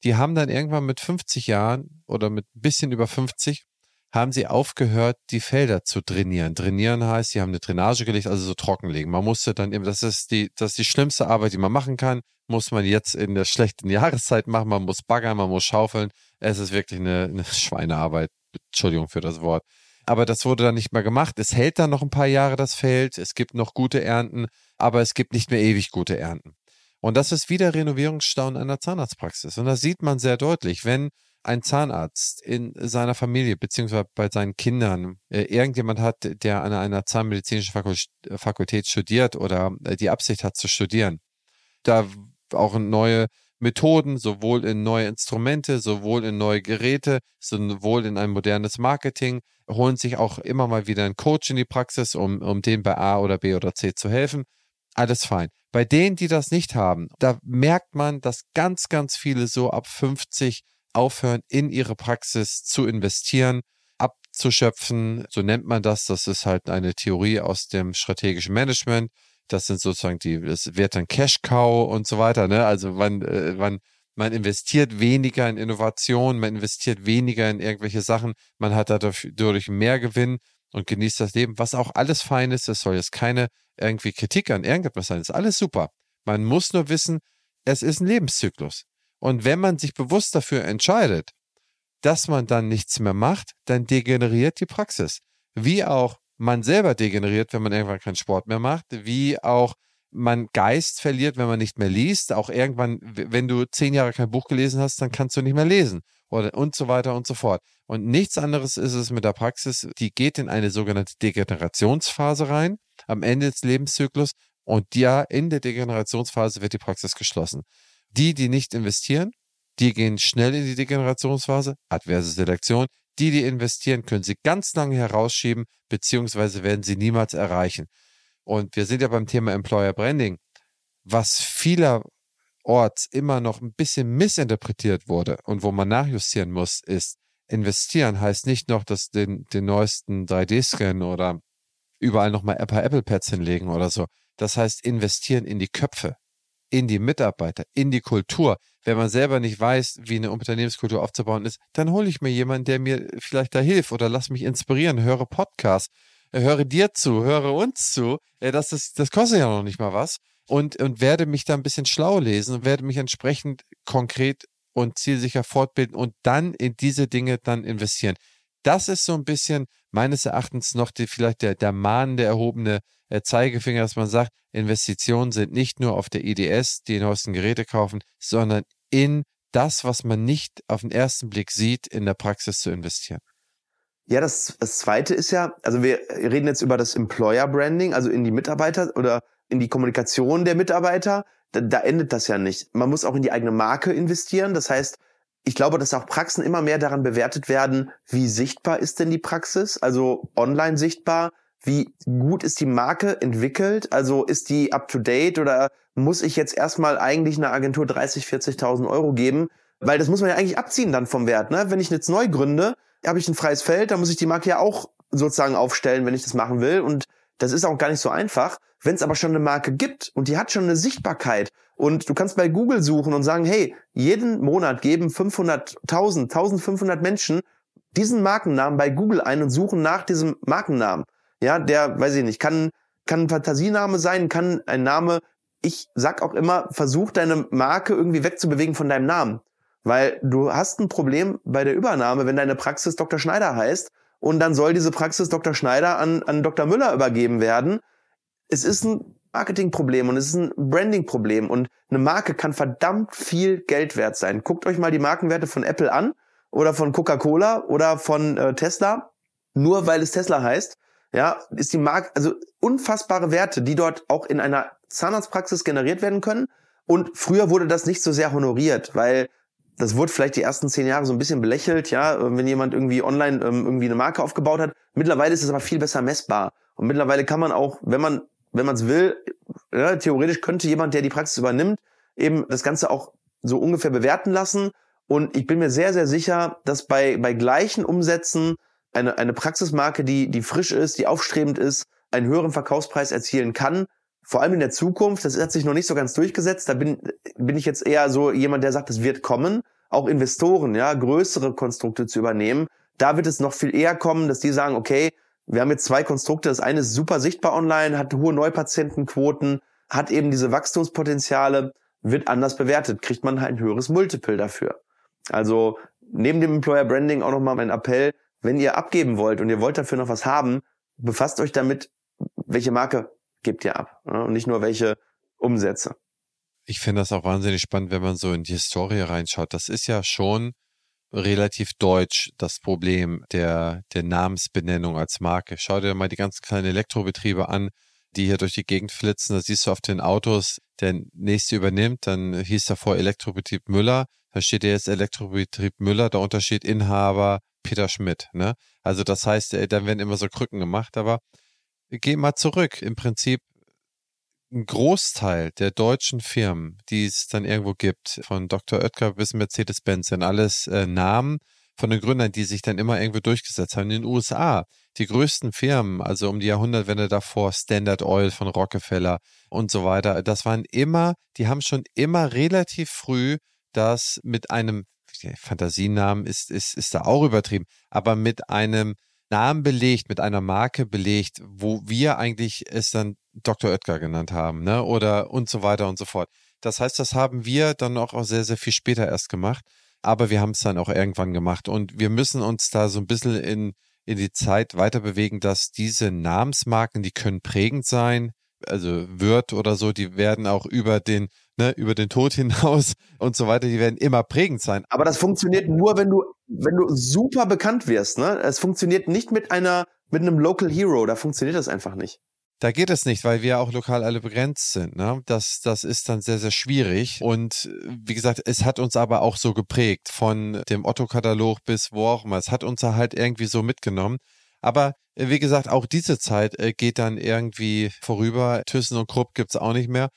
die haben dann irgendwann mit 50 Jahren oder mit ein bisschen über 50 haben sie aufgehört, die Felder zu trainieren. Trainieren heißt, sie haben eine Drainage gelegt, also so trockenlegen. Man musste dann eben, das ist die, das ist die schlimmste Arbeit, die man machen kann, muss man jetzt in der schlechten Jahreszeit machen. Man muss baggern, man muss schaufeln. Es ist wirklich eine, eine Schweinearbeit. Entschuldigung für das Wort. Aber das wurde dann nicht mehr gemacht. Es hält dann noch ein paar Jahre das Feld. Es gibt noch gute Ernten, aber es gibt nicht mehr ewig gute Ernten. Und das ist wieder Renovierungsstau in einer Zahnarztpraxis. Und das sieht man sehr deutlich, wenn ein Zahnarzt in seiner Familie beziehungsweise bei seinen Kindern äh, irgendjemand hat, der an einer zahnmedizinischen Fakultät studiert oder äh, die Absicht hat zu studieren, da auch neue Methoden, sowohl in neue Instrumente, sowohl in neue Geräte, sowohl in ein modernes Marketing, holen sich auch immer mal wieder einen Coach in die Praxis, um, um denen bei A oder B oder C zu helfen. Alles fein. Bei denen, die das nicht haben, da merkt man, dass ganz, ganz viele so ab 50 aufhören, in ihre Praxis zu investieren, abzuschöpfen. So nennt man das. Das ist halt eine Theorie aus dem strategischen Management. Das sind sozusagen die, es wird dann Cash Cow und so weiter. Ne? Also man, äh, man, man investiert weniger in Innovation, man investiert weniger in irgendwelche Sachen, man hat dadurch mehr Gewinn und genießt das Leben, was auch alles fein ist. Es soll jetzt keine irgendwie Kritik an irgendetwas sein. Das ist alles super. Man muss nur wissen, es ist ein Lebenszyklus. Und wenn man sich bewusst dafür entscheidet, dass man dann nichts mehr macht, dann degeneriert die Praxis. Wie auch man selber degeneriert, wenn man irgendwann keinen Sport mehr macht, wie auch man Geist verliert, wenn man nicht mehr liest. Auch irgendwann, wenn du zehn Jahre kein Buch gelesen hast, dann kannst du nicht mehr lesen. Oder und so weiter und so fort. Und nichts anderes ist es mit der Praxis. Die geht in eine sogenannte Degenerationsphase rein, am Ende des Lebenszyklus. Und ja, in der Degenerationsphase wird die Praxis geschlossen. Die, die nicht investieren, die gehen schnell in die Degenerationsphase, adverse Selektion. Die, die investieren, können sie ganz lange herausschieben, beziehungsweise werden sie niemals erreichen. Und wir sind ja beim Thema Employer Branding, was vielerorts immer noch ein bisschen missinterpretiert wurde und wo man nachjustieren muss, ist, investieren heißt nicht noch, dass den, den neuesten 3D-Scan oder überall nochmal ein Apple-Pads hinlegen oder so. Das heißt, investieren in die Köpfe in die Mitarbeiter, in die Kultur. Wenn man selber nicht weiß, wie eine Unternehmenskultur aufzubauen ist, dann hole ich mir jemanden, der mir vielleicht da hilft oder lass mich inspirieren, höre Podcasts, höre dir zu, höre uns zu. Das, ist, das kostet ja noch nicht mal was. Und, und werde mich da ein bisschen schlau lesen und werde mich entsprechend konkret und zielsicher fortbilden und dann in diese Dinge dann investieren. Das ist so ein bisschen meines Erachtens noch die, vielleicht der, der mahnende, erhobene äh, Zeigefinger, dass man sagt, Investitionen sind nicht nur auf der IDS, die neuesten Geräte kaufen, sondern in das, was man nicht auf den ersten Blick sieht, in der Praxis zu investieren. Ja, das, das zweite ist ja, also wir reden jetzt über das Employer Branding, also in die Mitarbeiter oder in die Kommunikation der Mitarbeiter. Da, da endet das ja nicht. Man muss auch in die eigene Marke investieren. Das heißt, ich glaube, dass auch Praxen immer mehr daran bewertet werden, wie sichtbar ist denn die Praxis, also online sichtbar, wie gut ist die Marke entwickelt? Also ist die up to date oder muss ich jetzt erstmal eigentlich einer Agentur 30, 40.000 Euro geben? Weil das muss man ja eigentlich abziehen dann vom Wert. Ne? Wenn ich jetzt neu gründe, habe ich ein freies Feld, dann muss ich die Marke ja auch sozusagen aufstellen, wenn ich das machen will. Und das ist auch gar nicht so einfach. Wenn es aber schon eine Marke gibt und die hat schon eine Sichtbarkeit und du kannst bei Google suchen und sagen, hey, jeden Monat geben 500.000, 1500 Menschen diesen Markennamen bei Google ein und suchen nach diesem Markennamen. Ja, der, weiß ich nicht, kann, kann ein Fantasiename sein, kann ein Name. Ich sag auch immer, versuch deine Marke irgendwie wegzubewegen von deinem Namen. Weil du hast ein Problem bei der Übernahme, wenn deine Praxis Dr. Schneider heißt und dann soll diese Praxis Dr. Schneider an, an Dr. Müller übergeben werden. Es ist ein Marketingproblem und es ist ein Brandingproblem und eine Marke kann verdammt viel Geld wert sein. Guckt euch mal die Markenwerte von Apple an oder von Coca-Cola oder von äh, Tesla. Nur weil es Tesla heißt, ja, ist die Marke, also unfassbare Werte, die dort auch in einer Zahnarztpraxis generiert werden können. Und früher wurde das nicht so sehr honoriert, weil das wurde vielleicht die ersten zehn Jahre so ein bisschen belächelt, ja, wenn jemand irgendwie online ähm, irgendwie eine Marke aufgebaut hat. Mittlerweile ist es aber viel besser messbar. Und mittlerweile kann man auch, wenn man, wenn man es will, ja, theoretisch könnte jemand, der die Praxis übernimmt, eben das Ganze auch so ungefähr bewerten lassen. Und ich bin mir sehr, sehr sicher, dass bei, bei gleichen Umsätzen eine, eine Praxismarke, die, die frisch ist, die aufstrebend ist, einen höheren Verkaufspreis erzielen kann. Vor allem in der Zukunft, das hat sich noch nicht so ganz durchgesetzt. Da bin, bin ich jetzt eher so jemand, der sagt, es wird kommen. Auch Investoren, ja, größere Konstrukte zu übernehmen. Da wird es noch viel eher kommen, dass die sagen, okay, wir haben jetzt zwei Konstrukte. Das eine ist super sichtbar online, hat hohe Neupatientenquoten, hat eben diese Wachstumspotenziale, wird anders bewertet, kriegt man halt ein höheres Multiple dafür. Also neben dem Employer Branding auch nochmal mein Appell, wenn ihr abgeben wollt und ihr wollt dafür noch was haben, befasst euch damit, welche Marke gebt ihr ab ne? und nicht nur welche Umsätze. Ich finde das auch wahnsinnig spannend, wenn man so in die Historie reinschaut. Das ist ja schon relativ deutsch, das Problem der, der Namensbenennung als Marke. Schau dir mal die ganz kleinen Elektrobetriebe an, die hier durch die Gegend flitzen. Da siehst du auf den Autos, der nächste übernimmt, dann hieß davor Elektrobetrieb Müller, da steht jetzt Elektrobetrieb Müller, der Unterschied Inhaber Peter Schmidt. Ne? Also das heißt, äh, dann werden immer so Krücken gemacht, aber geh mal zurück. Im Prinzip ein Großteil der deutschen Firmen, die es dann irgendwo gibt, von Dr. Oetker bis Mercedes-Benz, sind alles äh, Namen von den Gründern, die sich dann immer irgendwo durchgesetzt haben. In den USA, die größten Firmen, also um die Jahrhundertwende davor, Standard Oil von Rockefeller und so weiter, das waren immer, die haben schon immer relativ früh das mit einem Fantasienamen ist, ist, ist da auch übertrieben, aber mit einem Namen belegt, mit einer Marke belegt, wo wir eigentlich es dann Dr. Oetker genannt haben, ne? Oder und so weiter und so fort. Das heißt, das haben wir dann auch, sehr, sehr viel später erst gemacht. Aber wir haben es dann auch irgendwann gemacht. Und wir müssen uns da so ein bisschen in, in die Zeit weiter bewegen, dass diese Namensmarken, die können prägend sein, also wird oder so, die werden auch über den, ne, über den Tod hinaus und so weiter, die werden immer prägend sein. Aber das funktioniert nur, wenn du, wenn du super bekannt wirst, ne? Es funktioniert nicht mit einer, mit einem Local Hero, da funktioniert das einfach nicht. Da geht es nicht, weil wir auch lokal alle begrenzt sind. Ne? Das, das ist dann sehr, sehr schwierig. Und wie gesagt, es hat uns aber auch so geprägt, von dem Otto-Katalog bis wo auch immer. Es hat uns halt irgendwie so mitgenommen. Aber äh, wie gesagt, auch diese Zeit äh, geht dann irgendwie vorüber. Thyssen und Krupp gibt's auch nicht mehr.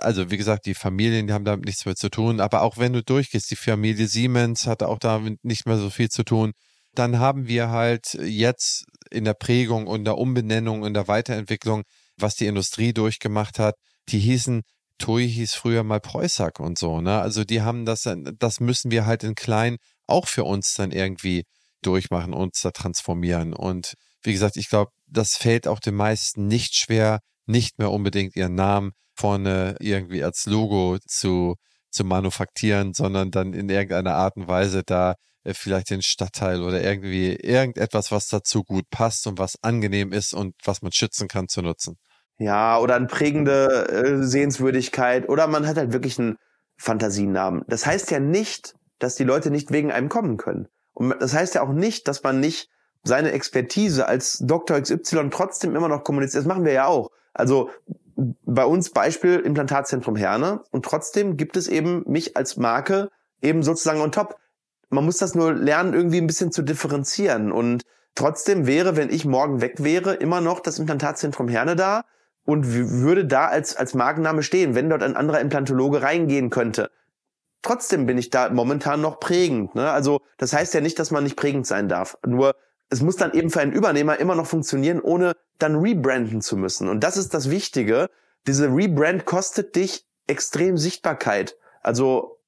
Also wie gesagt, die Familien, die haben damit nichts mehr zu tun. Aber auch wenn du durchgehst, die Familie Siemens hat auch damit nicht mehr so viel zu tun. Dann haben wir halt jetzt in der Prägung und der Umbenennung und der Weiterentwicklung, was die Industrie durchgemacht hat, die hießen TUI hieß früher mal Preußack und so, ne? Also die haben das, das müssen wir halt in klein auch für uns dann irgendwie durchmachen, uns da transformieren. Und wie gesagt, ich glaube, das fällt auch den meisten nicht schwer, nicht mehr unbedingt ihren Namen vorne irgendwie als Logo zu, zu manufaktieren, sondern dann in irgendeiner Art und Weise da äh, vielleicht den Stadtteil oder irgendwie irgendetwas, was dazu gut passt und was angenehm ist und was man schützen kann, zu nutzen. Ja, oder eine prägende äh, Sehenswürdigkeit oder man hat halt wirklich einen Fantasienamen. Das heißt ja nicht, dass die Leute nicht wegen einem kommen können. Und das heißt ja auch nicht, dass man nicht seine Expertise als Dr. XY trotzdem immer noch kommuniziert. Das machen wir ja auch. Also bei uns Beispiel Implantatzentrum Herne und trotzdem gibt es eben mich als Marke eben sozusagen on top. Man muss das nur lernen, irgendwie ein bisschen zu differenzieren und trotzdem wäre, wenn ich morgen weg wäre, immer noch das Implantatzentrum Herne da und würde da als, als Markenname stehen, wenn dort ein anderer Implantologe reingehen könnte trotzdem bin ich da momentan noch prägend. Ne? Also das heißt ja nicht, dass man nicht prägend sein darf. Nur es muss dann eben für einen Übernehmer immer noch funktionieren, ohne dann rebranden zu müssen. Und das ist das Wichtige. Diese Rebrand kostet dich extrem Sichtbarkeit. Also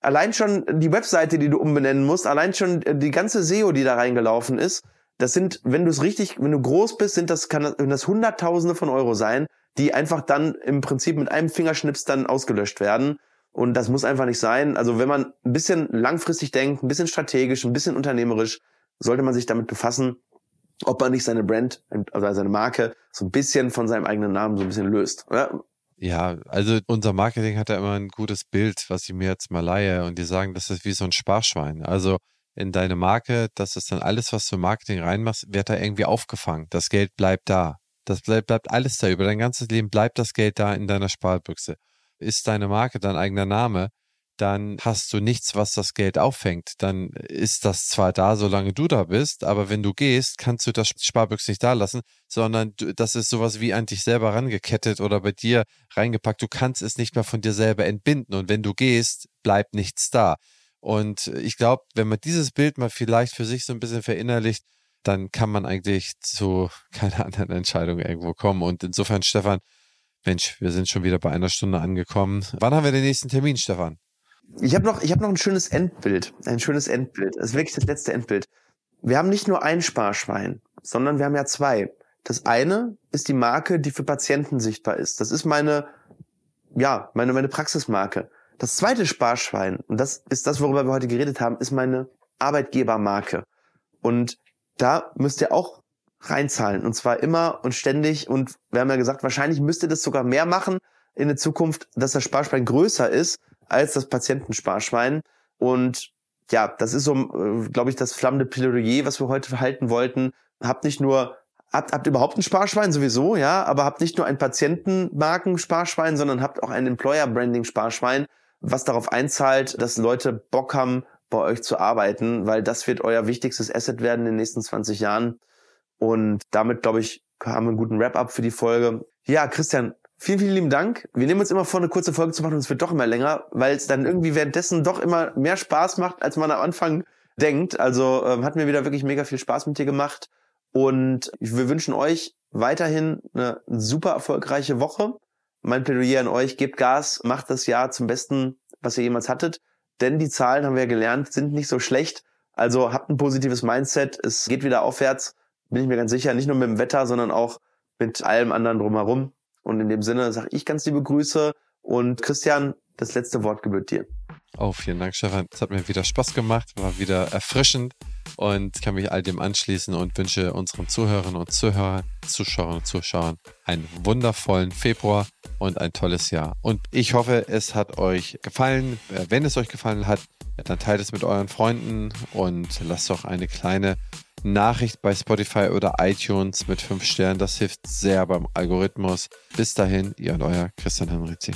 allein schon die Webseite, die du umbenennen musst, allein schon die ganze SEO, die da reingelaufen ist, das sind, wenn du es richtig, wenn du groß bist, sind das, kann das Hunderttausende von Euro sein, die einfach dann im Prinzip mit einem Fingerschnips dann ausgelöscht werden. Und das muss einfach nicht sein. Also wenn man ein bisschen langfristig denkt, ein bisschen strategisch, ein bisschen unternehmerisch, sollte man sich damit befassen. ob man nicht seine Brand, also seine Marke, so ein bisschen von seinem eigenen Namen so ein bisschen löst. Oder? Ja, also unser Marketing hat ja immer ein gutes Bild, was ich mir jetzt mal leihe und die sagen, das ist wie so ein Sparschwein. Also in deine Marke, das ist dann alles, was du im Marketing reinmachst, wird da irgendwie aufgefangen. Das Geld bleibt da. Das bleibt, bleibt alles da. Über dein ganzes Leben bleibt das Geld da in deiner Sparbüchse. Ist deine Marke dein eigener Name, dann hast du nichts, was das Geld auffängt. Dann ist das zwar da, solange du da bist, aber wenn du gehst, kannst du das Sparbüchse nicht da lassen, sondern das ist sowas wie an dich selber rangekettet oder bei dir reingepackt. Du kannst es nicht mehr von dir selber entbinden und wenn du gehst, bleibt nichts da. Und ich glaube, wenn man dieses Bild mal vielleicht für sich so ein bisschen verinnerlicht, dann kann man eigentlich zu keiner anderen Entscheidung irgendwo kommen. Und insofern, Stefan, Mensch, wir sind schon wieder bei einer Stunde angekommen. Wann haben wir den nächsten Termin, Stefan? Ich habe noch, ich hab noch ein schönes Endbild. Ein schönes Endbild. Das ist wirklich das letzte Endbild. Wir haben nicht nur ein Sparschwein, sondern wir haben ja zwei. Das eine ist die Marke, die für Patienten sichtbar ist. Das ist meine, ja, meine, meine Praxismarke. Das zweite Sparschwein, und das ist das, worüber wir heute geredet haben, ist meine Arbeitgebermarke. Und da müsst ihr auch reinzahlen. Und zwar immer und ständig. Und wir haben ja gesagt, wahrscheinlich müsst ihr das sogar mehr machen in der Zukunft, dass das Sparschwein größer ist als das Patientensparschwein. Und ja, das ist so, äh, glaube ich, das flammende Plädoyer, was wir heute halten wollten. Habt nicht nur, habt, habt überhaupt ein Sparschwein sowieso, ja, aber habt nicht nur ein Patientenmarken-Sparschwein, sondern habt auch ein Employer-Branding-Sparschwein, was darauf einzahlt, dass Leute Bock haben, bei euch zu arbeiten, weil das wird euer wichtigstes Asset werden in den nächsten 20 Jahren. Und damit, glaube ich, haben wir einen guten Wrap-up für die Folge. Ja, Christian, Vielen, vielen lieben Dank. Wir nehmen uns immer vor, eine kurze Folge zu machen und es wird doch immer länger, weil es dann irgendwie währenddessen doch immer mehr Spaß macht, als man am Anfang denkt. Also ähm, hat mir wieder wirklich mega viel Spaß mit dir gemacht. Und wir wünschen euch weiterhin eine super erfolgreiche Woche. Mein Plädoyer an euch, gebt Gas, macht das Jahr zum Besten, was ihr jemals hattet. Denn die Zahlen, haben wir ja gelernt, sind nicht so schlecht. Also habt ein positives Mindset. Es geht wieder aufwärts, bin ich mir ganz sicher. Nicht nur mit dem Wetter, sondern auch mit allem anderen drumherum. Und in dem Sinne sage ich ganz liebe Grüße und Christian, das letzte Wort gebührt dir. Oh, vielen Dank, Stefan. Es hat mir wieder Spaß gemacht, war wieder erfrischend und kann mich all dem anschließen und wünsche unseren Zuhörern und Zuhörern, Zuschauern und Zuschauern einen wundervollen Februar und ein tolles Jahr. Und ich hoffe, es hat euch gefallen. Wenn es euch gefallen hat, dann teilt es mit euren Freunden und lasst doch eine kleine Nachricht bei Spotify oder iTunes mit 5 Sternen. Das hilft sehr beim Algorithmus. Bis dahin, ihr und euer Christian Henrizi.